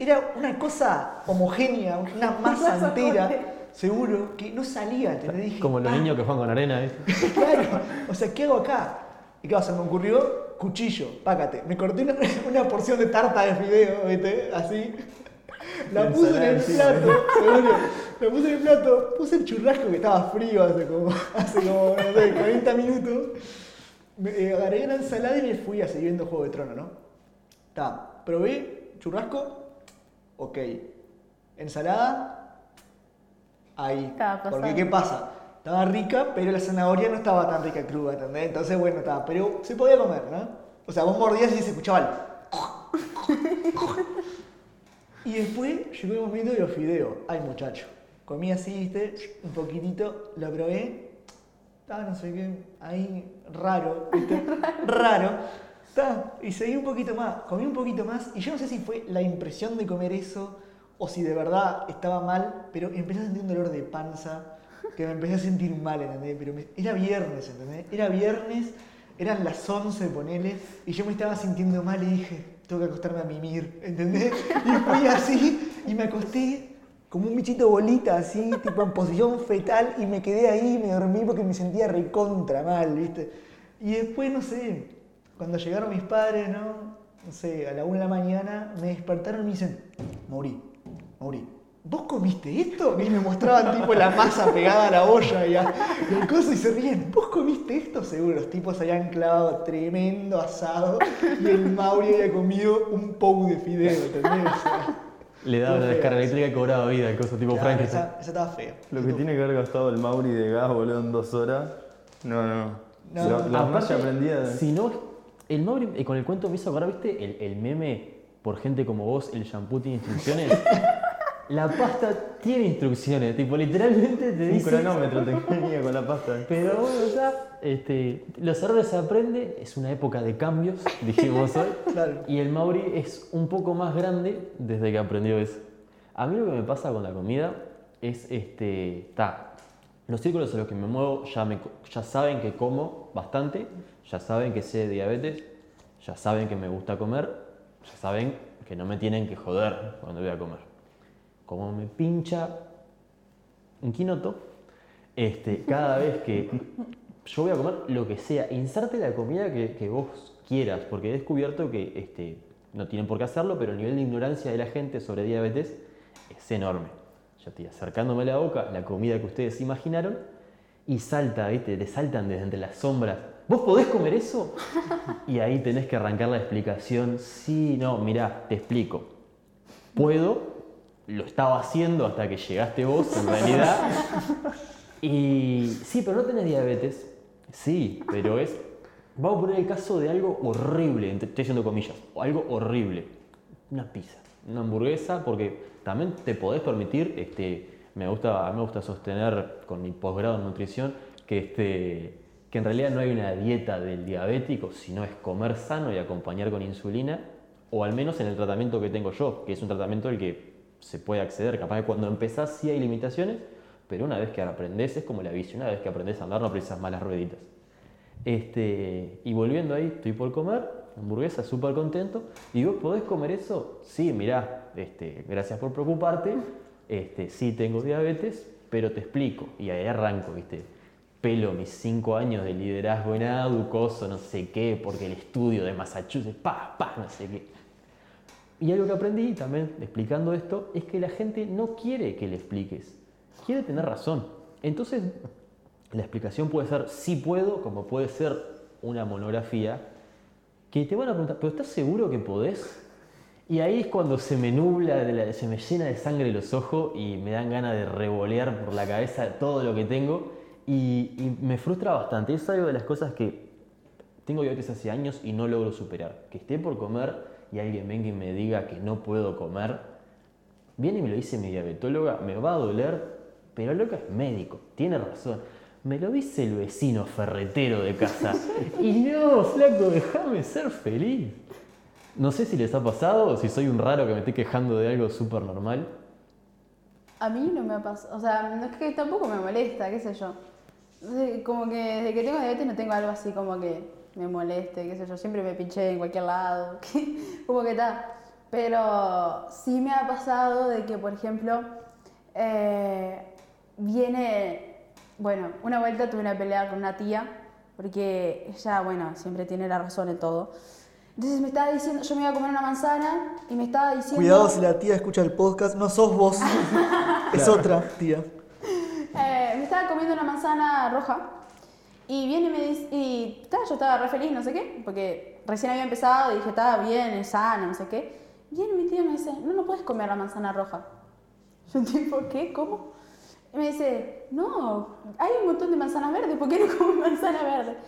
era una cosa homogénea, una masa entera, seguro, que no salía, ¿entendés? Dije, Como los "Ah, niños que juegan con arena, ¿eh? claro, o sea, ¿qué hago acá? ¿Y qué pasa? Me ocurrió cuchillo, pácate. Me corté una, una porción de tarta de fideo, ¿viste? Así. La puse en el plato, seguro. La puse en el plato, puse el churrasco que estaba frío hace como, hace como no sé, 40 minutos. Me, eh, agarré la ensalada y me fui a seguir viendo Juego de Trono, ¿no? Ta, probé churrasco, ok. Ensalada, ahí. Porque. ¿qué pasa? Estaba rica, pero la zanahoria no estaba tan rica cruda, ¿entendés? Entonces, bueno, estaba, pero se podía comer, ¿no? O sea, vos mordías y se escuchaba el... Y después llegó el momento de los fideos. Ay, muchacho. Comí así, viste, un poquitito, lo probé. Estaba no sé qué, ahí raro, viste, raro. Ta, y seguí un poquito más, comí un poquito más y yo no sé si fue la impresión de comer eso o si de verdad estaba mal, pero empecé a sentir un dolor de panza que me empecé a sentir mal, ¿entendés? Pero me- era viernes, ¿entendés? Era viernes, eran las 11, ponele, y yo me estaba sintiendo mal y dije, tengo que acostarme a mimir, ¿entendés? Y fui así y me acosté como un bichito bolita, así, tipo en posición fetal, y me quedé ahí, me dormí porque me sentía recontra mal, ¿viste? Y después, no sé, cuando llegaron mis padres, ¿no? No sé, a la una de la mañana, me despertaron y me dicen, Mauri, Mauri, ¿vos comiste esto? Y me mostraban tipo la masa pegada a la olla y, a- y al coso y se ríen, ¿vos comiste esto? Seguro, los tipos habían clavado tremendo asado y el Mauri había comido un pou de fideo, ¿entendés? O sea, Le daba una Feo, descarga eléctrica y cobraba vida, el coso tipo claro, Frankenstein. esa, esa estaba fea. Lo que tiene que haber gastado el Mauri de gas, boludo, en dos horas. No, no. No. Lo- las Aparte, mallas prendidas. Si no, el Mauri, eh, con el cuento me hizo acordar, ¿viste? El, el meme, por gente como vos, el shampoo tiene instrucciones. la pasta tiene instrucciones, tipo, literalmente te Un dice... cronómetro tenía con la pasta. Pero bueno, ya, este, los errores se aprende, es una época de cambios, dijimos hoy. Claro. Y el Mauri es un poco más grande desde que aprendió eso. A mí lo que me pasa con la comida es, este, ta, los círculos en los que me muevo ya, me, ya saben que como bastante, ya saben que sé de diabetes, ya saben que me gusta comer, ya saben que no me tienen que joder cuando voy a comer. Como me pincha un quinoto, este, cada vez que yo voy a comer lo que sea, inserte la comida que, que vos quieras, porque he descubierto que este, no tienen por qué hacerlo, pero el nivel de ignorancia de la gente sobre diabetes es enorme. Yo estoy acercándome a la boca la comida que ustedes imaginaron y salta, ¿viste? Te saltan desde entre las sombras. ¿Vos podés comer eso? Y ahí tenés que arrancar la explicación. Sí, no, mirá, te explico. Puedo, lo estaba haciendo hasta que llegaste vos, en realidad. Y sí, pero no tenés diabetes. Sí, pero es. Vamos a poner el caso de algo horrible, estoy haciendo comillas, o algo horrible. Una pizza, una hamburguesa, porque también te podés permitir, este, me gusta, a mí me gusta sostener con mi posgrado en nutrición que, este, que en realidad no hay una dieta del diabético, sino es comer sano y acompañar con insulina, o al menos en el tratamiento que tengo yo, que es un tratamiento al que se puede acceder. Capaz que cuando empezás sí hay limitaciones, pero una vez que aprendés es como la bici, una vez que aprendés a andar no precisas más las rueditas. Este, y volviendo ahí, estoy por comer, hamburguesa, súper contento. ¿Y vos podés comer eso? Sí, mirá, este, gracias por preocuparte. Este, sí tengo diabetes, pero te explico. Y ahí arranco, ¿viste? Pelo mis cinco años de liderazgo en ADU, coso, no sé qué, porque el estudio de Massachusetts, pa, pa, no sé qué. Y algo que aprendí también explicando esto es que la gente no quiere que le expliques, quiere tener razón. Entonces, la explicación puede ser sí puedo, como puede ser una monografía, que te van a preguntar, ¿pero estás seguro que podés? Y ahí es cuando se me nubla, se me llena de sangre los ojos y me dan ganas de revolear por la cabeza todo lo que tengo y, y me frustra bastante. Es algo de las cosas que tengo diabetes hace años y no logro superar. Que esté por comer y alguien venga y me diga que no puedo comer, viene y me lo dice mi diabetóloga, me va a doler, pero loca es médico, tiene razón. Me lo dice el vecino ferretero de casa. y no, flaco, déjame ser feliz. No sé si les ha pasado o si soy un raro que me estoy quejando de algo súper normal. A mí no me ha pasado, o sea, no es que tampoco me molesta, qué sé yo. Como que desde que tengo diabetes no tengo algo así como que me moleste, qué sé yo. Siempre me pinché en cualquier lado, como que está. Pero sí me ha pasado de que, por ejemplo, eh, viene, bueno, una vuelta tuve una pelea con una tía, porque ella, bueno, siempre tiene la razón en todo. Entonces me estaba diciendo, yo me iba a comer una manzana y me estaba diciendo... Cuidado si la tía escucha el podcast, no sos vos, es otra tía. Eh, me estaba comiendo una manzana roja y viene y me dice, y ta, yo estaba re feliz, no sé qué, porque recién había empezado y dije, estaba bien, es sana, no sé qué. Viene mi tía y me dice, no, no puedes comer la manzana roja. Yo tipo, ¿qué? ¿Cómo? Y me dice, no, hay un montón de manzanas verdes, ¿por qué no comes manzana verde?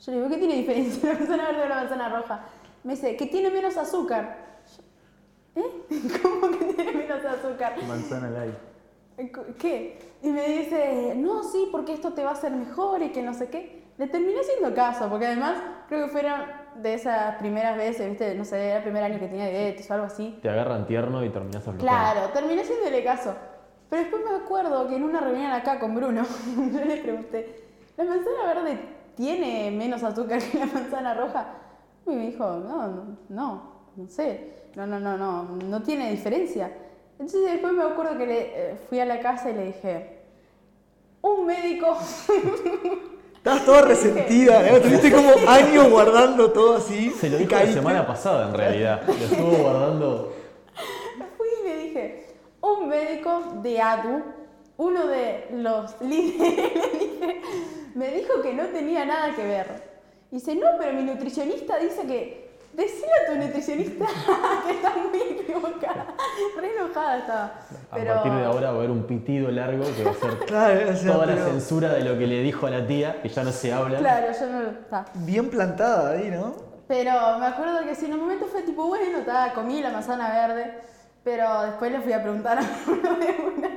Yo le digo, ¿qué tiene diferencia la manzana verde de la manzana roja? Me dice, que tiene menos azúcar. Yo, ¿Eh? ¿Cómo que tiene menos azúcar? Manzana light. ¿Qué? Y me dice, no, sí, porque esto te va a hacer mejor y que no sé qué. Le terminé haciendo caso, porque además creo que fueron de esas primeras veces, ¿viste? No sé, era el primer año que tenía diabetes o algo así. Te agarran tierno y terminas aflojando. Claro, terminé haciéndole caso. Pero después me acuerdo que en una reunión acá con Bruno, yo le pregunté, ¿la manzana verde tiene menos azúcar que la manzana roja? Y me dijo, no, no, no, no sé, no, no, no, no, no tiene diferencia. Entonces después me acuerdo que le, eh, fui a la casa y le dije, un médico Estabas toda resentida, ¿no? Tuviste como años guardando todo así. Se lo y dijo la semana pasada, en realidad. Lo estuvo guardando. Fui y le dije, un médico de ADU, uno de los líderes, le dije, me dijo que no tenía nada que ver. Y dice, no, pero mi nutricionista dice que, decile a tu nutricionista que está muy equivocada. Re enojada estaba. Pero, A partir de ahora va a haber un pitido largo que va a ser Claro, o sea, toda la censura de lo que le dijo a la tía, que ya no se habla. Claro, yo no está. bien plantada ahí, ¿no? Pero me acuerdo que si en un momento fue tipo, bueno, está, comí la manzana verde, pero después le fui a preguntar a uno de una.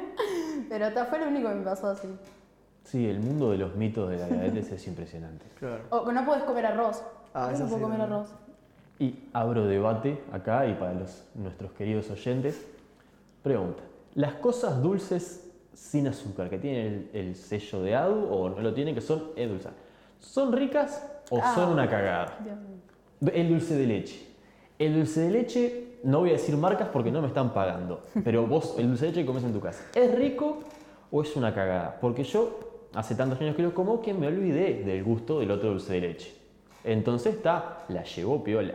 Pero ta, fue lo único que me pasó así. Sí, el mundo de los mitos de la diabetes es impresionante. Claro. O que no puedes comer arroz. Ah, ¿Por qué eso no puedo sí, comer también. arroz? Y abro debate acá y para los, nuestros queridos oyentes. Pregunta, ¿las cosas dulces sin azúcar que tienen el, el sello de ADU o no lo tienen que son edulzadas, ¿son ricas o Ah. son una cagada? Dios. El dulce de leche. El dulce de leche, no voy a decir marcas porque no me están pagando, pero vos el dulce de leche que comes en tu casa, ¿es rico o es una cagada? Porque yo hace tantos años que lo como que me olvidé del gusto del otro dulce de leche. Entonces está, la llevó piola.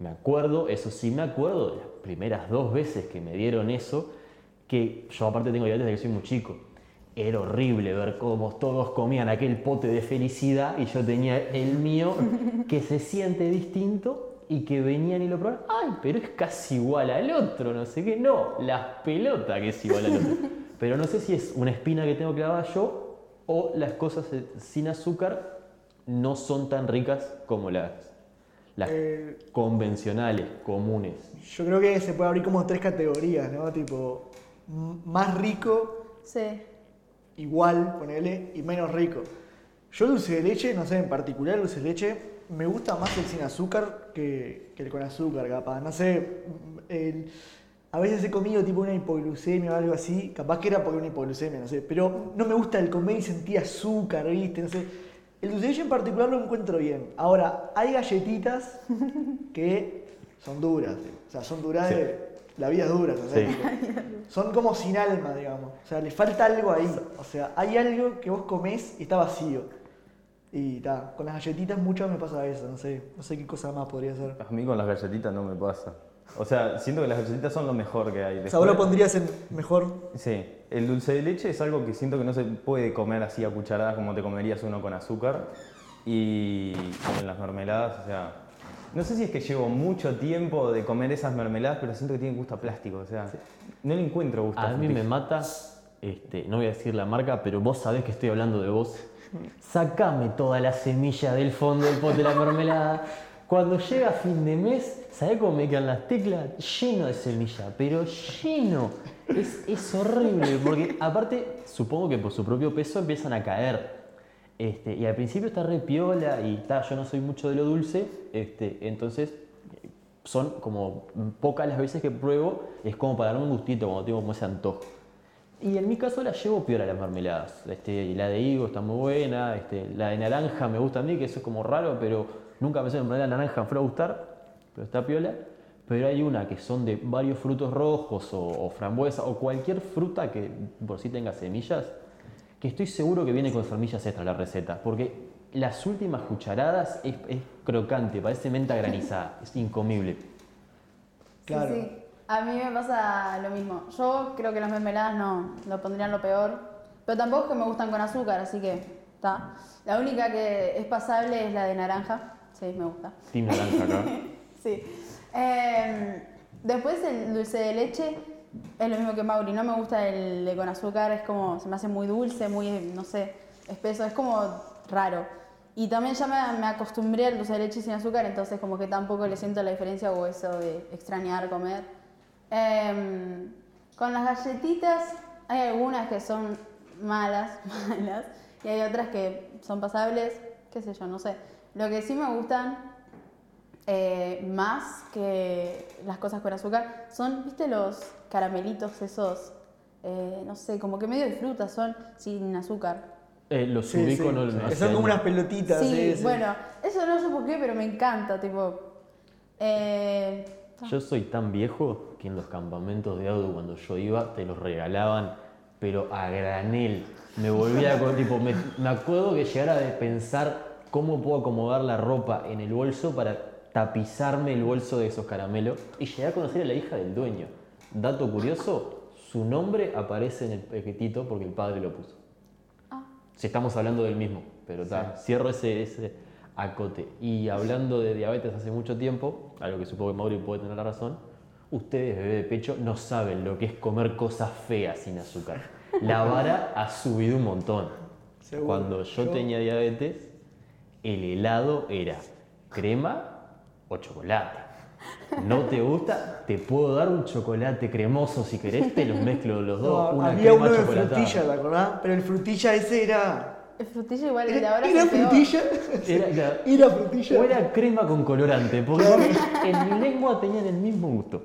Me acuerdo, eso sí me acuerdo, de las primeras dos veces que me dieron eso, que yo aparte tengo diabetes desde que soy muy chico. Era horrible ver cómo todos comían aquel pote de felicidad y yo tenía el mío que se siente distinto y que venían y lo probaban. Ay, pero es casi igual al otro, no sé qué. No, la pelota que es igual al otro. Pero no sé si es una espina que tengo clavada yo o las cosas sin azúcar no son tan ricas como las, las Eh, convencionales, comunes. yo creo que se puede abrir como tres categorías, ¿no? Tipo, más rico, Sí. igual, ponele, y menos rico. Yo el dulce de leche, no sé, en particular el dulce de leche, me gusta más el sin azúcar que, que el con azúcar, capaz. No sé, el- a veces he comido tipo una hipoglucemia o algo así, capaz que era por una hipoglucemia, no sé, pero no me gusta el comer y sentir azúcar, ¿viste? No sé. El dulce de leche en particular lo encuentro bien. Ahora, hay galletitas que son duras, o sea, son duras Sí. de... La vida es dura, o sea, Sí. tipo, son como sin alma, digamos. O sea, le falta algo ahí. O sea, hay algo que vos comés y está vacío. Y ta, con las galletitas mucho me pasa eso, no sé, no sé qué cosa más podría ser. A mí con las galletitas no me pasa. O sea, siento que las galletitas son lo mejor que hay. O sea, vos lo Después- pondrías en mejor. Sí, el dulce de leche es algo que siento que no se puede comer así a cucharadas como te comerías uno con azúcar. Y con las mermeladas, o sea, no sé si es que llevo mucho tiempo de comer esas mermeladas, pero siento que tienen gusto a plástico, o sea, no le encuentro gusto A mí me mata, este, no voy a decir la marca, pero vos sabés que estoy hablando de vos. Sacame toda la semilla del fondo del pote de la mermelada. Cuando llega fin de mes, ¿sabés cómo me quedan las teclas? Lleno de semilla, pero lleno. Es, es horrible, porque aparte, supongo que por su propio peso empiezan a caer. Este, y al principio está re piola y ta, yo no soy mucho de lo dulce, este, entonces son como pocas las veces que pruebo, es como para darme un gustito cuando tengo como ese antojo. Y en mi caso la llevo piola las mermeladas. Este, la de higo está muy buena, este, la de naranja me gusta a mí, que eso es como raro, pero nunca pensé en la naranja me fuera a gustar, pero está piola. Pero hay una que son de varios frutos rojos o, o frambuesa o cualquier fruta que por sí tenga semillas, que estoy seguro que viene con semillas extra la receta, porque las últimas cucharadas es, es crocante, parece menta granizada, es incomible. Claro. Sí, sí. A mí me pasa lo mismo. Yo creo que las mermeladas no, lo pondrían lo peor. Pero tampoco es que me gustan con azúcar, así que está. La única que es pasable es la de naranja. Sí, me gusta. Team naranja acá. Sí. Eh, después el dulce de leche es lo mismo que Mauri, no me gusta el de con azúcar, es como, se me hace muy dulce, muy, no sé, espeso, es como raro. Y también ya me, me acostumbré al dulce de leche sin azúcar, entonces como que tampoco le siento la diferencia o eso de extrañar comer. Em, con las galletitas hay algunas que son malas, malas, y hay otras que son pasables, qué sé yo, no sé. Lo que sí me gustan eh, más que las cosas con azúcar son, viste, los caramelitos esos, eh, no sé, como que medio de fruta son sin azúcar. Eh, los Sí, ubico, sí. no, sé son como unas pelotitas. Sí, sí. bueno, eso no sé por qué, pero me encanta, tipo... eh, Yo soy tan viejo que en los campamentos de auto cuando yo iba te los regalaban, pero a granel. Me volvía con tipo, me, me acuerdo que llegara de pensar cómo puedo acomodar la ropa en el bolso para tapizarme el bolso de esos caramelos y llegué a conocer a la hija del dueño. Dato curioso, su nombre aparece en el paquetito porque el padre lo puso. Ah. Si estamos hablando del mismo, pero ta, cierro ese, ese acote. Y hablando de diabetes hace mucho tiempo, algo que supongo que Mauri puede tener la razón, ustedes, bebé de pecho, no saben lo que es comer cosas feas sin azúcar. La vara ha subido un montón. Seguro. Cuando yo, Yo- tenía diabetes, el helado era crema o chocolate. ¿No te gusta? Te puedo dar un chocolate cremoso si querés, te los mezclo los dos. No, una había crema uno de frutilla, ¿te acordás? Pero el frutilla ese era. el frutilla igual el de ¿Era, ahora era es el peor. frutilla? Era, claro, Era frutilla. O era crema con colorante, porque en mi lengua tenían el mismo gusto.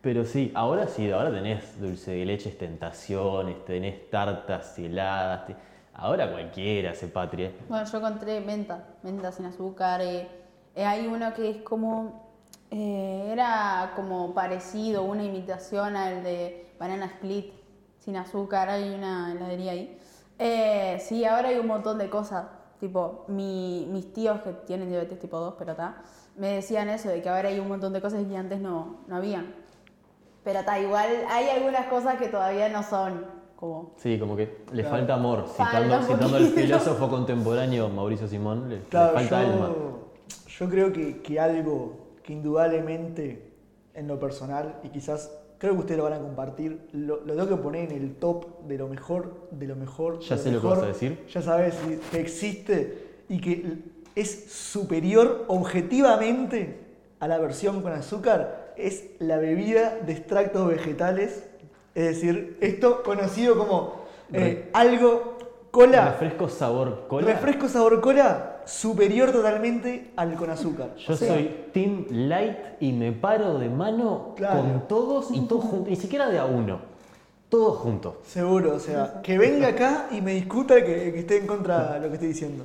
Pero sí, ahora sí, ahora tenés dulce de leche, tentaciones, tenés tartas heladas. Ahora cualquiera se patria. Bueno, yo encontré menta, menta sin azúcar. eh, hay uno que es como. eh, era como parecido, una imitación al de Banana Split sin azúcar. Hay una heladería ahí. Eh, sí, ahora hay un montón de cosas. Tipo, mi- mis tíos que tienen diabetes tipo 2, pero está, me decían eso, de que ahora hay un montón de cosas que antes no, no habían. Pero está, igual hay algunas cosas que todavía no son como. Sí, como que le Claro. falta amor. Citando, citando al filósofo contemporáneo Mauricio Simón, le, falta alma. Yo, creo que, que algo que indudablemente en lo personal, y quizás creo que ustedes lo van a compartir, lo, lo tengo que poner en el top de lo mejor, de lo mejor. Ya de sé lo que mejor, vas a decir. Ya sabes que existe y que es superior objetivamente a la versión con azúcar, es la bebida de extractos vegetales. Es decir, esto conocido como eh, algo cola. Refresco sabor cola. Refresco sabor cola superior totalmente al con azúcar. Yo O sea, soy Team Light y me paro de mano Claro. con todos y todos juntos, ni siquiera de a uno, todos juntos. Seguro, o sea, que venga acá y me discuta que, que esté en contra de lo que estoy diciendo.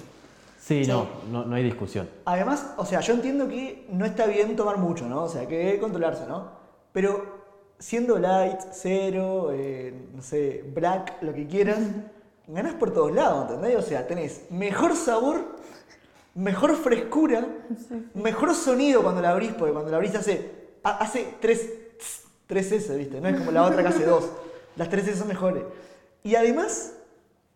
Sí, No, no, no hay discusión. Además, o sea, yo entiendo que no está bien tomar mucho, ¿no? O sea, que hay que controlarse, ¿no? Pero siendo light, cero, eh, no sé, black, lo que quieras, ganás por todos lados, ¿entendés? O sea, tenés mejor sabor, mejor frescura, mejor sonido cuando la abrís, porque cuando la abrís hace, ha- hace tres, tss, tres S, ¿viste? No es como la otra que hace dos. Las tres S son mejores. Y además,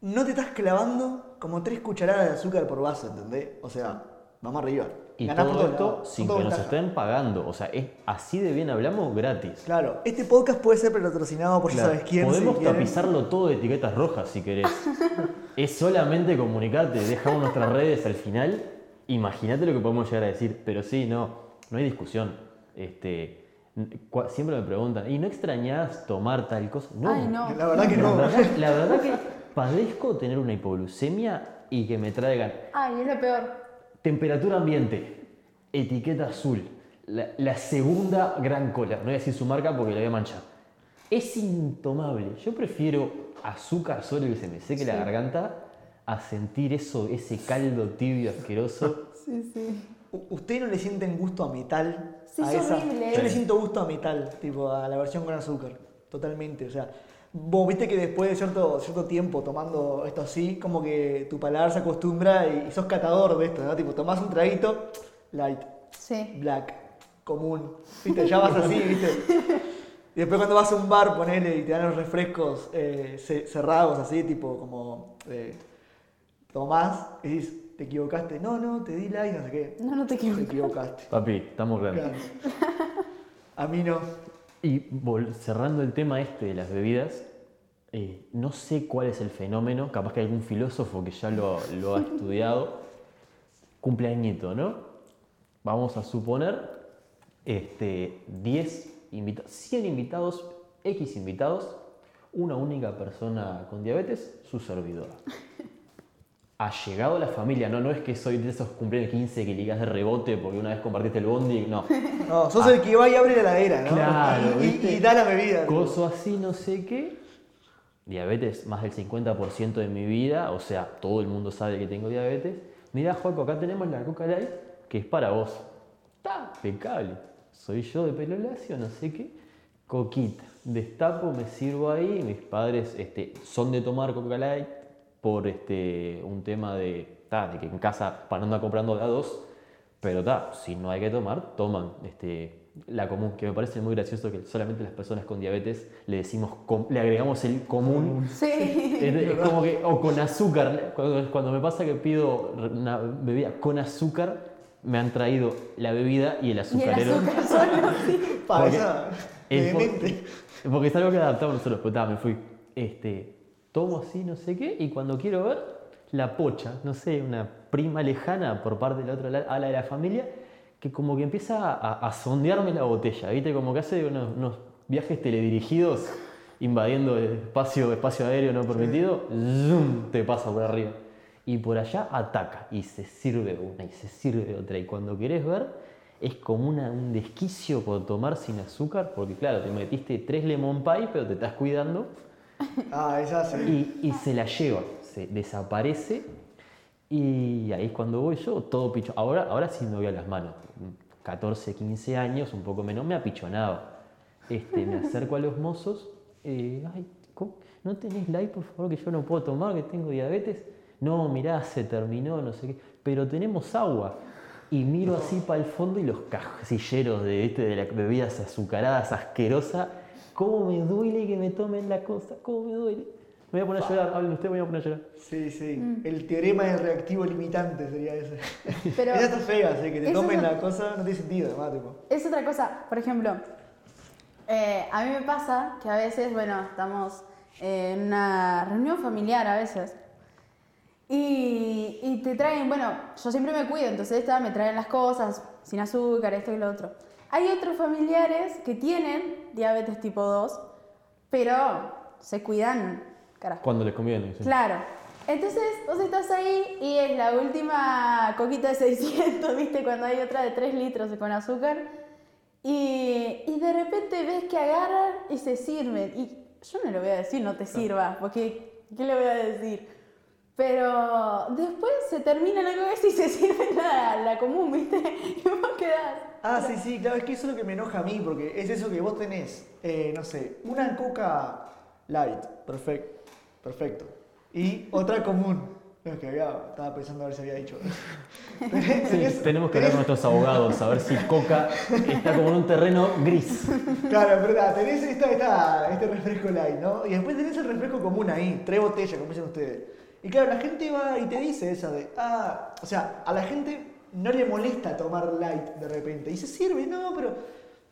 no te estás clavando como tres cucharadas de azúcar por vaso, ¿entendés? O sea, vamos arriba. Y Ganás todo esto sin que nos estén pagando. O sea, es así de bien hablamos gratis. Claro, este podcast puede ser patrocinado por ya Claro, sabes quién. Podemos si tapizarlo todo de etiquetas rojas si querés. es solamente comunicarte, dejamos nuestras redes al final. Imagínate lo que podemos llegar a decir. Pero sí, no, no hay discusión. Este, siempre me preguntan, ¿y no extrañás tomar tal cosa? No, Ay, no. La verdad que La no. verdad, la verdad que padezco tener una hipoglucemia y que me traigan Ay, es lo peor. Temperatura ambiente, etiqueta azul, la, la segunda gran cola, no voy a decir su marca porque la voy a manchar. Es intomable. Yo prefiero azúcar solo y que se me seque la garganta a sentir eso, ese caldo tibio asqueroso. Sí, sí. ¿Ustedes no le sienten gusto a metal? Sí, a es esa? horrible. Yo le siento gusto a metal, tipo a la versión con azúcar. Totalmente. O sea, vos viste que después de cierto, cierto tiempo tomando esto así, como que tu paladar se acostumbra y, y sos catador de esto, ¿no? Tipo, tomás un traguito, light, Sí. black, común. Viste, ya vas así, viste. Y después cuando vas a un bar, ponele y te dan los refrescos eh, ce- cerrados así, tipo como eh, tomás y dices, te equivocaste. No, no, te di light, no sé qué. No, no te Te equivoques. equivocaste. Papi, estamos grandes. Claro. A mí no. Y cerrando el tema este de las bebidas, eh, no sé cuál es el fenómeno, capaz que algún filósofo que ya lo, lo ha estudiado, cumpleañito, ¿no? Vamos a suponer este, 10 invitados, 100 invitados, X invitados, una única persona con diabetes, su servidor. Ha llegado la familia, no, no es que soy de esos cumpleaños 15 que ligas de rebote porque una vez compartiste el bondi, no. No, sos el que va y abre la heladera, ¿no? Claro, y, y- ¿viste? y da la bebida. Coso así, no sé qué. Diabetes, más del 50% de mi vida, o sea, todo el mundo sabe que tengo diabetes. Mira, Joaco, acá tenemos la Coca Light, que es para vos. Está impecable. Soy yo de pelo lacio, no sé qué. Coquita. Destapo, me sirvo ahí. Mis padres este, son de tomar Coca Light por este, un tema de, ta, de que en casa para no andar comprando de a dos. Pero ta, si no hay que tomar, toman este, la común, que me parece muy gracioso que solamente las personas con diabetes le decimos, com- le agregamos el común. Sí. Es, es como que, o con azúcar, cuando, cuando me pasa que pido una bebida con azúcar, me han traído la bebida y el Y el azucarero. azúcar solo, sí. Pa, Porque. Porque es algo que adaptamos nosotros, pero ta, me fui. Este, tomo así, no sé qué, y cuando quiero ver, la pocha, no sé, una prima lejana por parte de la otra la- ala de la familia, que como que empieza a, a sondearme la botella, ¿viste? Como que hace unos, unos viajes teledirigidos invadiendo el espacio, espacio aéreo no permitido, zoom, te pasa por arriba. Y por allá ataca y se sirve una y se sirve otra. Y cuando querés ver, es como una- un desquicio por tomar sin azúcar, porque claro, te metiste tres lemon pie, pero te estás cuidando Ah, esa y, se la lleva, se desaparece y ahí es cuando voy yo, todo picho. Ahora, ahora sí me voy a las manos. 14, 15 años, un poco menos, me apichonaba. Este, me acerco a los mozos, eh, ay. ¿no tenés light, por favor, que yo no puedo tomar, que tengo diabetes? No, mirá, se terminó, no sé qué, pero tenemos agua. Y miro así para el fondo y los casilleros de, este, de las bebidas azucaradas, asquerosa. ¿Cómo me duele que me tomen la cosa? ¿Cómo me duele? Me voy a poner a llorar, hablen ustedes, me voy a poner a llorar. Sí, sí. Mm. El teorema del reactivo limitante sería ese. Pero Esa está fea, sí, que te tomen la cosa no tiene sentido, además, tipo. es otra cosa. Por ejemplo, eh, a mí me pasa que a veces, bueno, estamos en una reunión familiar a veces. Y, y te traen, bueno, yo siempre me cuido, entonces esta me traen las cosas sin azúcar, esto y lo otro. Hay otros familiares que tienen diabetes tipo 2, pero se cuidan, carajo. Cuando les conviene. sí. Claro. Entonces vos estás ahí y es la última coquita de 600, ¿viste? Cuando hay otra de 3 litros con azúcar. Y, y de repente ves que agarran y se sirven. Y yo no le voy a decir no te sirva, porque ¿qué le voy a decir? Pero después se termina la cabeza y se sirve la, la común, ¿viste? Y vos quedás. Ah, sí, sí, claro, es que eso es lo que me enoja a mí, porque es eso que vos tenés, eh, no sé, una coca light, perfecto, perfecto, y otra común. No, es que había, estaba pensando a ver si había dicho. Sí, tenemos que hablar con nuestros abogados, a ver si Coca está como en un terreno gris. Claro, es verdad, tenés esta, esta- este refresco light, ¿no? Y después tenés el refresco común ahí, tres botellas, como dicen ustedes. Y claro, la gente va y te dice esa de, ah, o sea, a la gente no le molesta tomar light de repente. Y se sirve, no, pero,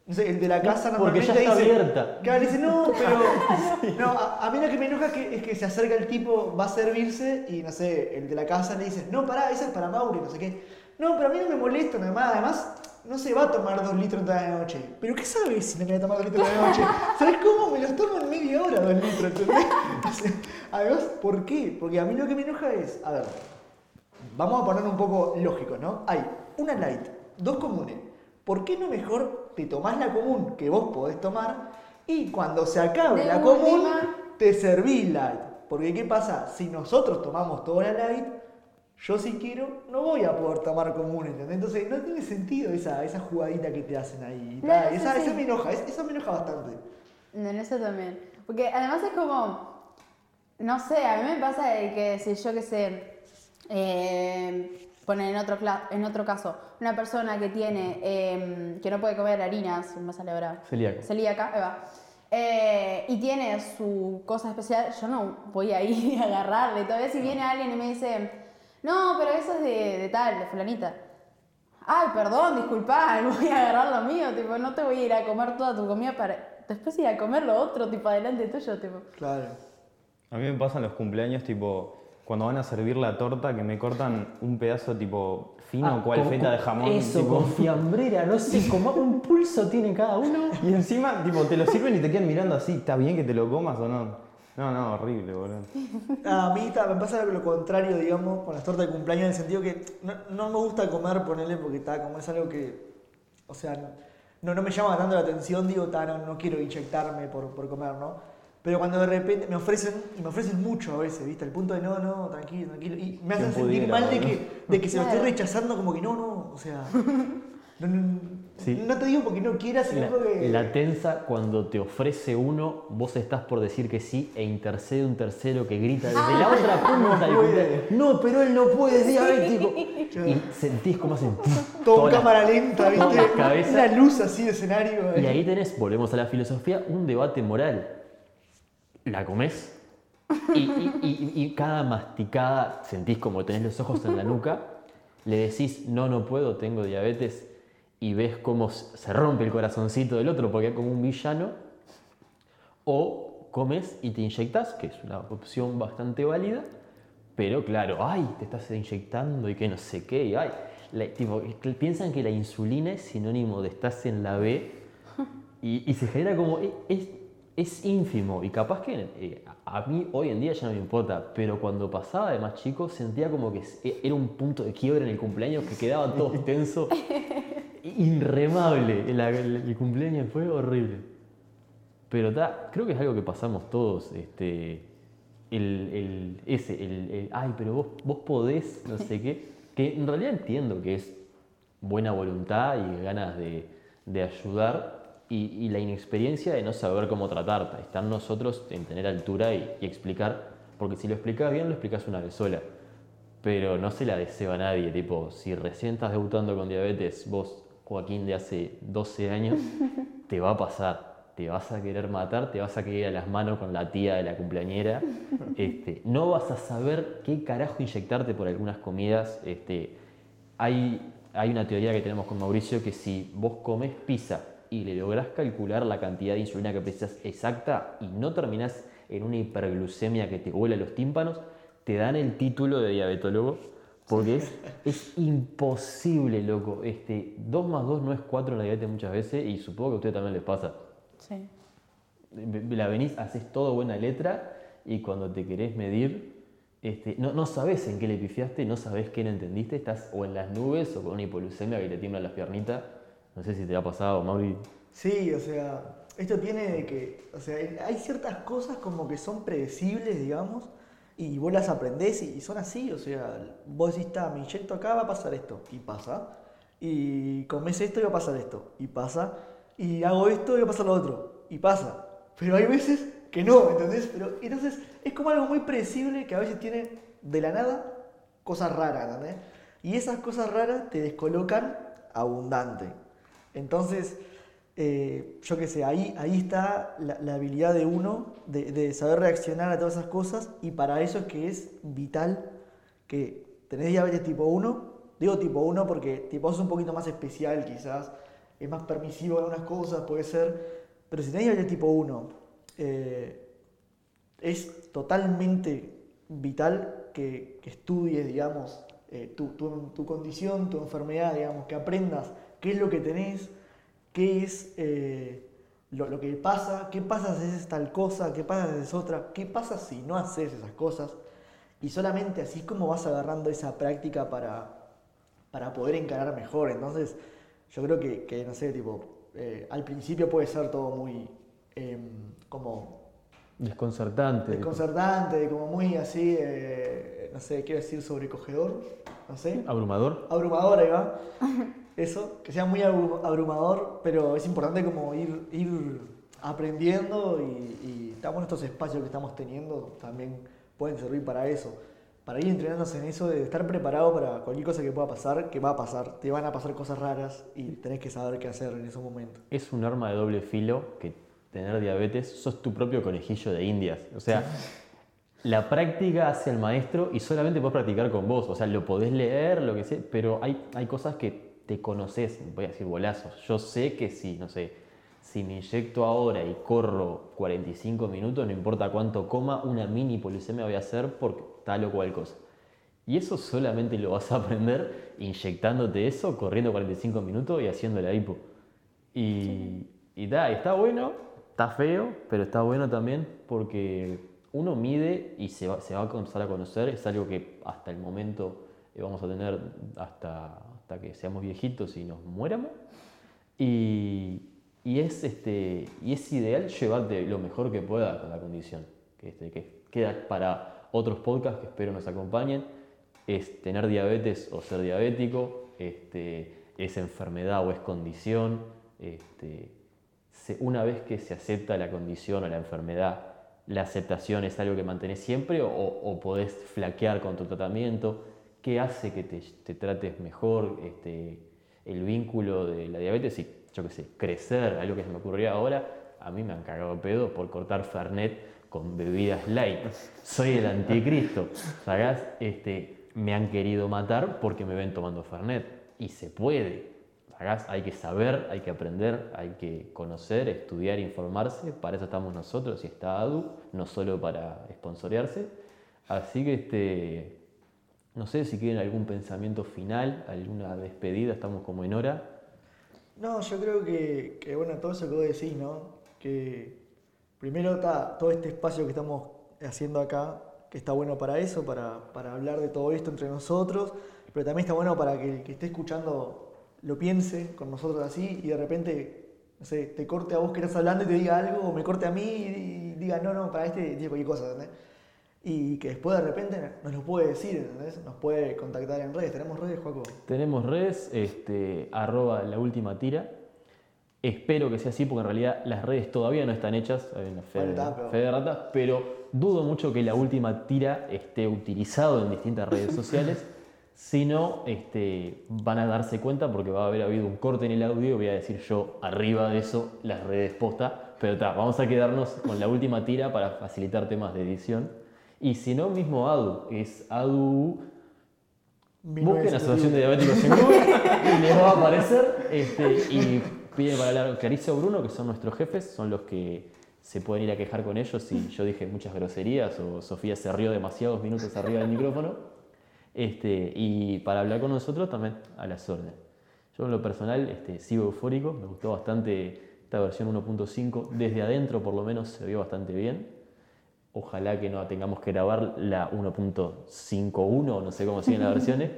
no sé, el de la casa No, porque ya está dice, abierta. Claro, dice, no, pero, no, a, a mí lo que me enoja que, es que se acerca el tipo, va a servirse y, no sé, el de la casa le dice, no, pará, esa es para Mauri, no sé qué. No, pero a mí no me molesta nada más, además, no se va a tomar dos litros toda la noche. ¿Pero qué sabes si no me voy a tomar dos litros toda la noche? ¿Sabes cómo? Me los tomo en media hora dos litros, ¿entendés? Además, ¿por qué? Porque a mí lo que me enoja es, a ver, vamos a poner un poco lógico, ¿no? Hay una light, dos comunes. ¿Por qué no mejor te tomás la común que vos podés tomar y cuando se acabe De la común última. te servís light? Porque ¿qué pasa? Si nosotros tomamos toda la light, yo si quiero no voy a poder tomar común, ¿entendés? Entonces no tiene sentido esa, esa jugadita que te hacen ahí. No, eso esa, sí. esa me enoja, es- esa me enoja bastante. En eso también. Porque además es como, no sé, a mí me pasa de que si yo qué sé, eh, poner en otro, en otro caso, una persona que tiene, eh, que no puede comer harinas, me sale ahora. Celíaca. Eh, y tiene su cosa especial, yo no voy a ir a agarrarle. Todavía si viene alguien y me dice, no, pero eso es de, de tal, de fulanita. Ay, perdón, disculpa, voy a agarrar lo mío, tipo, no te voy a ir a comer toda tu comida para... después ir a comer lo otro, tipo, adelante tuyo, tipo. Claro. A mí me pasan los cumpleaños, tipo, cuando van a servir la torta, que me cortan un pedazo, tipo, fino, Ah, cual con- feta de jamón. Eso, tipo, con fiambrera, no sé, como un pulso tiene cada uno. Y encima, tipo, te lo sirven y te quedan mirando así, ¿está bien que te lo comas o no? No, no, horrible, boludo. A mí me pasa lo contrario, digamos, con las tortas de cumpleaños, en el sentido que no, no me gusta comer, ponerle, porque está como es algo que, o sea, no, no me llama tanto la atención, digo, ta, no, no quiero inyectarme por, por comer, ¿no? Pero cuando de repente me ofrecen, y me ofrecen mucho a veces, ¿viste? Al punto de no, no, tranquilo, tranquilo, y me hacen sentir pudiera, mal de que, de que se lo estoy rechazando, como que no, no, o sea, no, no- Sí. no te digo porque no quieras, sino La, porque... la tensa cuando te ofrece uno, vos estás por decir que sí e intercede un tercero que grita desde la otra punta del puede. No, pero él no puede, es diabético. Y sentís como hacen Todo las- cámara lenta, ¿viste? Una luz así de escenario. Y eh. ahí tenés, volvemos a la filosofía, un debate moral. ¿La comés? Y, y- cada masticada sentís como tenés los ojos en la nuca, le decís, no, no puedo, tengo diabetes, y ves cómo se rompe el corazoncito del otro porque es como un villano, o comes y te inyectas, que es una opción bastante válida, pero claro, ay, te estás inyectando y que no sé qué, ay, tipo, piensan que la insulina es sinónimo de estás en la B y, se genera como, e- es ínfimo y capaz que eh, a mí hoy en día ya no me importa, pero cuando pasaba de más chico sentía como que e- era un punto de quiebre en el cumpleaños que quedaba todo tenso, inremable, el, el- el cumpleaños fue horrible. Pero ta, creo que es algo que pasamos todos, este, el, el- ese, el, el, ay, pero vos, vos podés, no sé qué, que en realidad entiendo que es buena voluntad y ganas de, de ayudar y, y la inexperiencia de no saber cómo tratarte. Está en nosotros en tener altura y, y explicar, porque si lo explicas bien, lo explicas una vez sola. Pero no se la deseo a nadie, tipo, si recién estás debutando con diabetes, vos, Joaquín, de hace 12 años, te va a pasar. Te vas a querer matar, te vas a querer a las manos con la tía de la cumpleañera. Este, no vas a saber qué carajo inyectarte por algunas comidas. Este, hay, hay una teoría que tenemos con Mauricio que si vos comes pizza y le lográs calcular la cantidad de insulina que precisas exacta y no terminás en una hiperglucemia que te vuela los tímpanos, te dan el título de diabetólogo porque es, es imposible, loco. Este, 2 más 2 no es 4 en la diabetes muchas veces y supongo que a ustedes también les pasa. Sí. La venís, haces todo buena letra y cuando te querés medir, este, no, no sabes en qué le pifiaste, no sabes qué no entendiste, estás o en las nubes o con una hipoglucemia que te tiemblan las piernitas. No sé si te ha pasado, Mauri. Sí, o sea, esto tiene de que, o sea, hay ciertas cosas como que son predecibles, digamos, y vos las aprendés y son así, o sea, vos decís, "Ta, me inyecto acá, va a pasar esto, y pasa, y comés esto y va a pasar esto, y pasa, y hago esto y va a pasar lo otro, y pasa, pero hay veces que no, ¿entendés? Pero entonces es como algo muy predecible que a veces tiene de la nada cosas raras, ¿entendés? Y esas cosas raras te descolocan abundante. Entonces, eh, yo qué sé, ahí, ahí está la, habilidad de uno de, saber reaccionar a todas esas cosas y para eso es que es vital que tenés diabetes tipo 1, digo tipo 1 porque tipo 2 es un poquito más especial quizás, es más permisivo en algunas cosas, puede ser, pero si tenés diabetes tipo 1, eh, es totalmente vital que, estudies, digamos, eh, tu- tu condición, tu enfermedad, digamos, que aprendas qué es lo que tenés, qué es eh, lo, lo que pasa, qué pasa si haces tal cosa, qué pasa si haces otra, qué pasa si no haces esas cosas. Y solamente así es como vas agarrando esa práctica para, para poder encarar mejor. Entonces, yo creo que, que, no sé, tipo, eh, al principio puede ser todo muy em, como Desconcertante. desconcertante, como muy así, eh, no sé, quiero decir sobrecogedor, no sé, Abrumador. abrumador, ahí va. Eso, que sea muy abru- abrumador, pero es importante como ir, ir aprendiendo y, y estamos en estos espacios que estamos teniendo también pueden servir para eso. Para ir entrenándose en eso, de estar preparado para cualquier cosa que pueda pasar, que va a pasar. Te van a pasar cosas raras y tenés que saber qué hacer en esos momentos. Es un arma de doble filo que tener diabetes, sos tu propio conejillo de indias. O sea, la práctica hace al maestro y solamente puedes practicar con vos. O sea, lo podés leer, lo que sea, pero hay, hay cosas que te conoces, voy a decir bolazos. Yo sé que si, no sé, si me inyecto ahora y corro 45 minutos, no importa cuánto coma, una mini policemia voy a hacer por tal o cual cosa. Y eso solamente lo vas a aprender inyectándote eso, corriendo 45 minutos y haciendo la hipo. Y, y da, está bueno, está feo, pero está bueno también porque uno mide y se va, se va a comenzar a conocer, es algo que hasta el momento eh, vamos a tener hasta, que seamos viejitos y nos muéramos. Y, y, es, este, y es ideal llevarte lo mejor que pueda con la condición. Este, que queda para otros podcasts que espero nos acompañen. Es tener diabetes o ser diabético, este, es enfermedad o es condición. Este, una vez que se acepta la condición o la enfermedad, la aceptación es algo que mantenés siempre o, o podés flaquear con tu tratamiento, qué hace que te, te trates mejor, este, el vínculo de la diabetes y, yo qué sé, crecer, algo que se me ocurrió ahora, a mí me han cagado pedo por cortar Fernet con bebidas light. Soy el anticristo, ¿sabes? Este, me han querido matar porque me ven tomando Fernet. Y se puede, hay que saber, hay que aprender, hay que conocer, estudiar, informarse. Para eso estamos nosotros y está ADU, no solo para esponsorearse. Así que este, no sé si quieren algún pensamiento final, alguna despedida, estamos como en hora. No, yo creo que, bueno, todo eso que vos decís, ¿no? Que primero está todo este espacio que estamos haciendo acá, que está bueno para eso, para, hablar de todo esto entre nosotros, pero también está bueno para que el que esté escuchando lo piense con nosotros así y de repente, no sé, te corte a vos que estás hablando y te diga algo, o me corte a mí y diga, no, no, para este tipo de cosas, ¿entendés? Y que después de repente nos lo puede decir, ¿entendés? Nos puede contactar en redes. ¿Tenemos redes, Juaco? Tenemos redes, este, arroba la última tira. Espero que sea así porque en realidad las redes todavía no están hechas, fe, de ratas, pero dudo mucho que la última tira esté utilizado en distintas redes sociales. Si no, este, van a darse cuenta porque va a haber habido un corte en el audio. Voy a decir yo arriba de eso las redes posta. Pero está, vamos a quedarnos con la última tira para facilitar temas de edición. Y si no, mismo ADU. Es ADU. Busquen la Asociación de Diabéticos en Google y les va a aparecer. Este, y piden para hablar Clarice o Bruno, que son nuestros jefes, son los que se pueden ir a quejar con ellos si yo dije muchas groserías o Sofía se rió demasiados minutos arriba del micrófono. Este, y para hablar con nosotros también a las órdenes. Yo en lo personal este, sigo eufórico, me gustó bastante esta versión 1.5, desde adentro por lo menos se vio bastante bien. Ojalá que no tengamos que grabar la 1.51, no sé cómo siguen las versiones.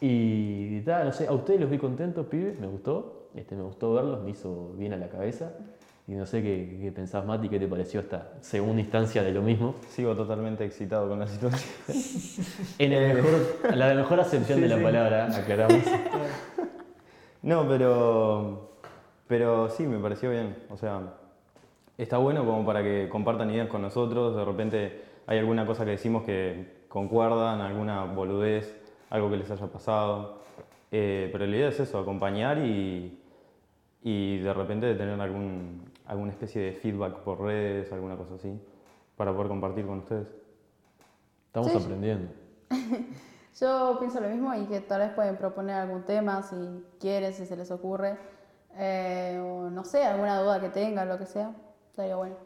Y tal, no sé, a ustedes los vi contentos, pibes, me gustó, este, me gustó verlos, me hizo bien a la cabeza. Y no sé qué, qué pensás, Mati, qué te pareció esta segunda instancia de lo mismo. Sigo totalmente excitado con la situación. en el mejor, la mejor acepción de la palabra, aclaramos. No, pero, pero sí, me pareció bien. O sea, está bueno como para que compartan ideas con nosotros. De repente hay alguna cosa que decimos que concuerdan, alguna boludez, algo que les haya pasado. Eh, pero la idea es eso, acompañar y, y de repente tener algún, alguna especie de feedback por redes, alguna cosa así, para poder compartir con ustedes. Estamos aprendiendo. Yo pienso lo mismo y que tal vez pueden proponer algún tema si quieren, si se les ocurre, eh, o no sé, alguna duda que tengan, lo que sea, estaría bueno.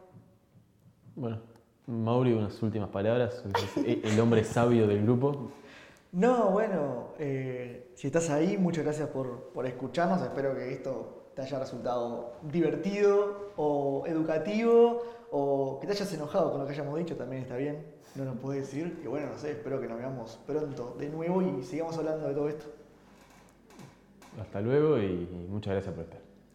Bueno, Mauri, unas últimas palabras, el hombre sabio del grupo. No, bueno, eh, si estás ahí, muchas gracias por, por escucharnos, espero que esto te haya resultado divertido o educativo o que te hayas enojado con lo que hayamos dicho, también está bien, no nos puedes decir. Y bueno, no sé, espero que nos veamos pronto de nuevo y sigamos hablando de todo esto. Hasta luego y muchas gracias por estar.